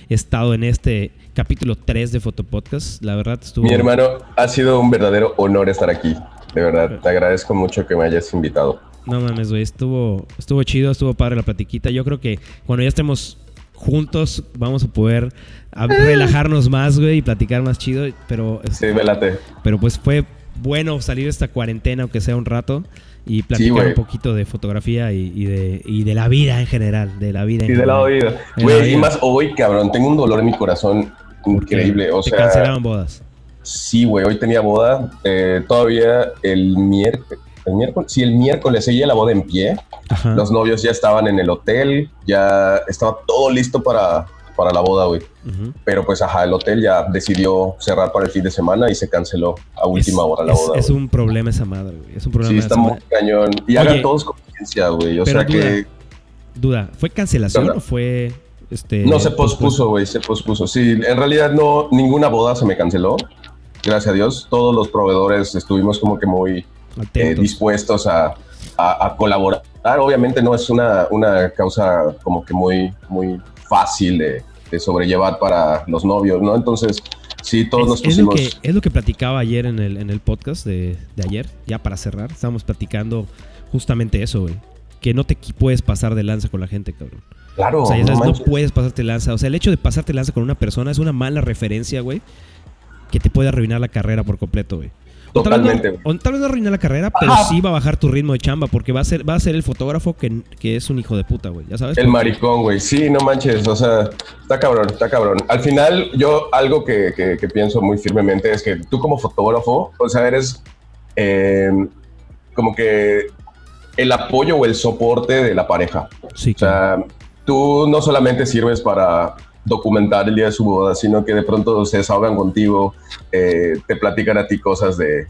Speaker 1: estado en este capítulo 3 de Fotopodcast. La verdad estuvo...
Speaker 2: Mi hermano, ha sido un verdadero honor estar aquí. De verdad, te agradezco mucho que me hayas invitado.
Speaker 1: No mames, güey, estuvo, estuvo chido, estuvo padre la platiquita. Yo creo que cuando ya estemos juntos vamos a poder a- relajarnos más, güey, y platicar más chido. Pero,
Speaker 2: Sí, velate.
Speaker 1: pero pues fue bueno salir de esta cuarentena, aunque sea un rato, y platicar un poquito de fotografía y, y de, y de la vida en general, de la vida en
Speaker 2: Y de la
Speaker 1: general.
Speaker 2: oída.
Speaker 1: De la
Speaker 2: Güey, y
Speaker 1: vida.
Speaker 2: más hoy, cabrón, tengo un dolor en mi corazón increíble. O
Speaker 1: Te
Speaker 2: sea,
Speaker 1: cancelaban bodas.
Speaker 2: sí, güey, hoy tenía boda. Eh, todavía el miércoles. El miércoles, sí, el miércoles seguía la boda en pie.
Speaker 1: Ajá.
Speaker 2: Los novios ya estaban en el hotel, ya estaba todo listo para, para la boda, güey.
Speaker 1: Ujú.
Speaker 2: Pero pues, ajá, el hotel ya decidió cerrar para el fin de semana y se canceló a última
Speaker 1: Es-
Speaker 2: hora la
Speaker 1: es,
Speaker 2: boda.
Speaker 1: es
Speaker 2: güey.
Speaker 1: un problema esa madre, güey. Es un problema
Speaker 2: Sí, está muy cañón. Y
Speaker 1: Oye,
Speaker 2: hagan todos conciencia, güey. O sea que
Speaker 1: Duda, ¿fue cancelación
Speaker 2: Duda.
Speaker 1: o fue este
Speaker 2: no se pospuso, güey, se pospuso. Sí, en realidad no, ninguna boda se me canceló. Gracias a Dios. Todos los proveedores estuvimos como que muy eh, dispuestos a, a- a colaborar. Obviamente no es una, una causa como que muy, muy fácil de, de sobrellevar para los novios, ¿no? Entonces, sí, todos nos
Speaker 1: es, es lo
Speaker 2: pusimos...
Speaker 1: que, es lo que platicaba ayer en el, en el podcast de, de ayer, ya para cerrar. Estábamos platicando justamente eso, güey. Que no te puedes pasar de lanza con la gente, cabrón.
Speaker 2: Claro,
Speaker 1: O sea, ya
Speaker 2: no
Speaker 1: sabes, no, puedes pasarte lanza. O sea, el hecho de pasarte lanza con una persona es una mala referencia, güey. Que te puede arruinar la carrera por completo, güey.
Speaker 2: Totalmente.
Speaker 1: Tal vez, no, arruina la carrera, pero sí va a bajar tu ritmo de chamba porque va a ser, va a ser el fotógrafo que, que es un hijo de puta, güey. Ya sabes.
Speaker 2: El maricón, güey. Sí, no manches. O sea, está cabrón, está cabrón. Al final, yo algo que, que, pienso muy firmemente es que tú como fotógrafo, o sea, eres eh, como que el apoyo o el soporte de la pareja.
Speaker 1: Sí.
Speaker 2: O sea, tú no solamente sirves para documentar el día de su boda, sino que de pronto se desahogan contigo, eh, te platican a ti cosas de,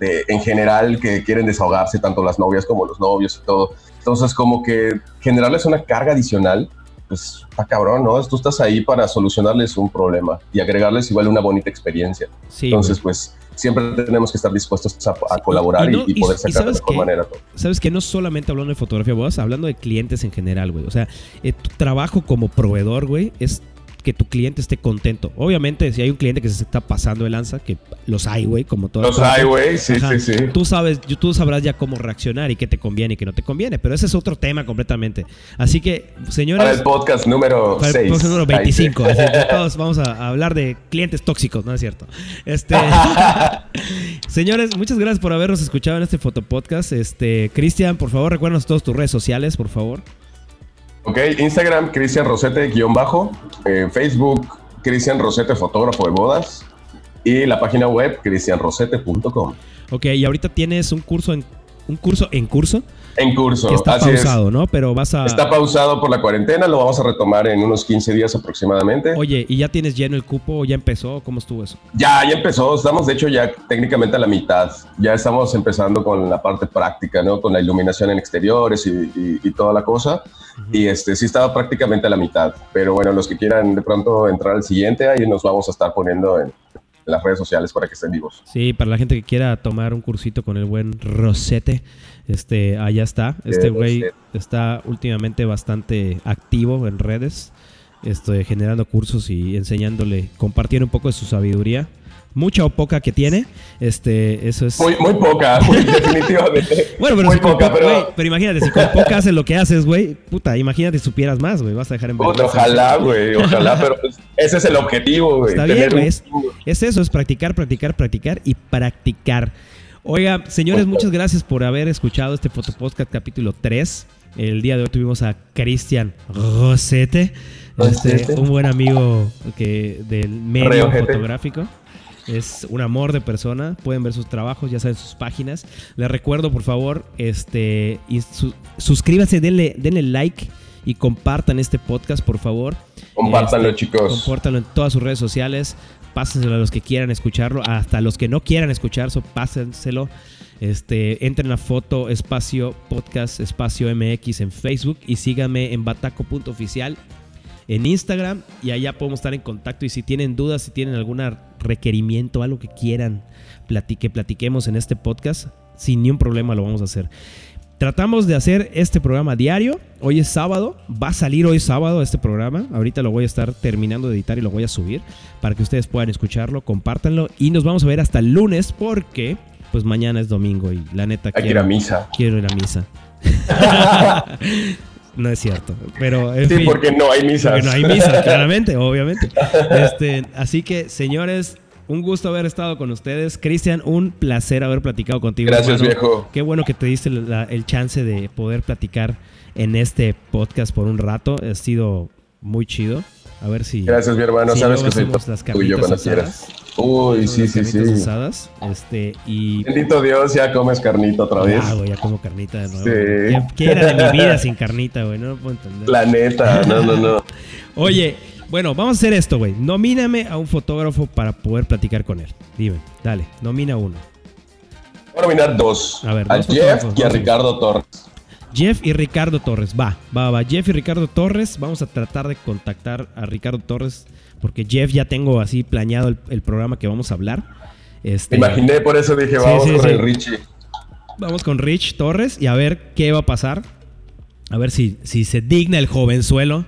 Speaker 2: en general que quieren desahogarse, tanto las novias como los novios y todo. Entonces, como que generarles una carga adicional, pues está cabrón, ¿no? Tú estás ahí para solucionarles un problema y agregarles igual una bonita experiencia. Entonces, pues siempre tenemos que estar dispuestos a, colaborar y, poder sacar de mejor manera todo.
Speaker 1: Sabes que no solamente hablando de fotografía, vos hablando de clientes en general, güey. O sea, eh, tu trabajo como proveedor, güey, es que tu cliente esté contento. Obviamente, si hay un cliente que se está pasando de lanza, que los hay, güey, como todos.
Speaker 2: Los hay, güey, sí, sí, sí.
Speaker 1: Tú sabes, tú sabrás ya cómo reaccionar y qué te conviene y qué no te conviene, pero ese es otro tema completamente. Así que, señores.
Speaker 2: Para el podcast número 6. el podcast
Speaker 1: número 25. todos vamos a hablar de clientes tóxicos, ¿no es cierto? Este. (laughs) señores, muchas gracias por habernos escuchado en este fotopodcast. Este, Cristian, por favor, recuérdanos todas tus redes sociales, por favor.
Speaker 2: Ok, Instagram, Cristian Rosete, guion bajo. Facebook, Cristian Rosete, fotógrafo de bodas. Y la página web, cristianrosete.com.
Speaker 1: Ok, y ahorita tienes un curso en, un curso en curso
Speaker 2: en curso.
Speaker 1: está pausado, ¿no? Pero vas a.
Speaker 2: Está pausado por la cuarentena, lo vamos a retomar en unos 15 días aproximadamente.
Speaker 1: Oye, ¿y ya tienes lleno el cupo? ¿Ya empezó? ¿Cómo estuvo eso?
Speaker 2: Ya, ya empezó. Estamos, de hecho, ya técnicamente a la mitad. Ya estamos empezando con la parte práctica, ¿no? Con la iluminación en exteriores y, toda la cosa. Y este, sí estaba prácticamente a la mitad. Pero bueno, los que quieran de pronto entrar al siguiente, ahí nos vamos a estar poniendo en, las redes sociales para que estén vivos.
Speaker 1: Sí, para la gente que quiera tomar un cursito con el buen Rosete, este, allá está. Este güey está últimamente bastante activo en redes, este, generando cursos y enseñándole, compartiendo un poco de su sabiduría. Mucha o poca que tiene, este, eso es.
Speaker 2: Muy, muy poca, (laughs) definitivamente.
Speaker 1: bueno, pero, muy poca, pero... pero... imagínate, si con poca haces lo que haces, güey, puta, imagínate si supieras más, güey, vas a dejar en
Speaker 2: Ojalá, güey, ojalá, (laughs) pero ese es el objetivo, güey.
Speaker 1: Está bien, güey. es eso, es practicar, practicar, practicar y practicar. Oiga, señores, muchas gracias por haber escuchado este Fotopodcast capítulo 3. El día de hoy tuvimos a Cristian Rosete, este, un buen amigo que, del medio fotográfico. Es un amor de persona. Pueden ver sus trabajos, ya saben sus páginas. Les recuerdo, por favor, este, suscríbanse, denle, denle like y compartan este podcast, por favor.
Speaker 2: Compártanlo, este, chicos.
Speaker 1: Compártanlo en todas sus redes sociales pásenselo a los que quieran escucharlo, hasta los que no quieran escucharlo, pásenselo. Este, entren a foto espacio podcast espacio MX en Facebook y síganme en bataco.oficial en Instagram y allá podemos estar en contacto y si tienen dudas, si tienen algún requerimiento, algo que quieran platique, platiquemos en este podcast, sin ningún problema lo vamos a hacer. Tratamos de hacer este programa diario. Hoy es sábado. Va a salir hoy sábado este programa. Ahorita lo voy a estar terminando de editar y lo voy a subir para que ustedes puedan escucharlo, compártanlo. Y nos vamos a ver hasta el lunes porque pues mañana es domingo y la neta
Speaker 2: Hay quiero, que ir a misa.
Speaker 1: Quiero ir a misa. (laughs) (laughs) no es cierto. Pero
Speaker 2: sí, porque no hay misa.
Speaker 1: Porque no hay misa, (laughs) claramente, obviamente. Este, así que, señores, un gusto haber estado con ustedes. Cristian, un placer haber platicado contigo.
Speaker 2: Gracias, viejo.
Speaker 1: Qué bueno que te diste el chance de poder platicar en este podcast por un rato. Ha sido muy chido. A ver si.
Speaker 2: Gracias, mi hermano. Sabes que soy tuyo cuando quieras. Uy, sí, sí, sí.
Speaker 1: Usadas, este, y...
Speaker 2: Bendito Dios, ya comes carnita otra vez.
Speaker 1: Ah, güey, ya como carnita de nuevo. Sí. ¿Qué, era de mi vida sin carnita, güey? No lo puedo entender.
Speaker 2: La neta, no, no, no. (laughs)
Speaker 1: Oye, bueno, vamos a hacer esto, güey. Nomíname a un fotógrafo para poder platicar con él. Dime, dale, nomina uno.
Speaker 2: Voy a nominar dos. A ver, a Jeff y a Ricardo Torres.
Speaker 1: Jeff y Ricardo Torres. Va, va, va. Jeff y Ricardo Torres. Vamos a tratar de contactar a Ricardo Torres. Porque Jeff ya tengo así planeado el, programa que vamos a hablar.
Speaker 2: Este, imaginé, por eso dije, vamos con el Richie.
Speaker 1: Vamos con Rich Torres y a ver qué va a pasar. A ver si, si se digna el jovenzuelo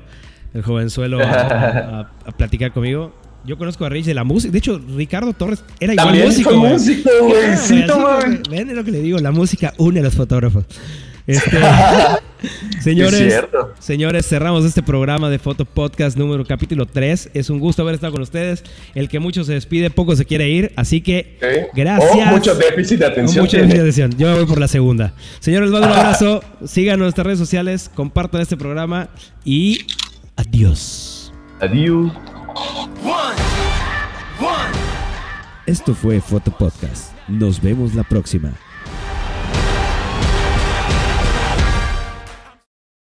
Speaker 1: el jovenzuelo a, a, platicar conmigo. Yo conozco a Rich de la música. De hecho, Ricardo Torres era igual músico.
Speaker 2: Fue músico, güey. Sí,
Speaker 1: lo que le digo, la música une a los fotógrafos. Este, (laughs) señores, señores, cerramos este programa de Foto Podcast número capítulo 3. Es un gusto haber estado con ustedes. El que mucho se despide, poco se quiere ir. Así que, gracias.
Speaker 2: Oh, mucho déficit de atención.
Speaker 1: Mucho déficit de atención. Yo me voy por la segunda. Señores, les mando un (laughs) abrazo. Sigan nuestras redes sociales, compartan este programa y adiós.
Speaker 2: Adiós.
Speaker 1: Esto fue Foto Podcast. Nos vemos la próxima.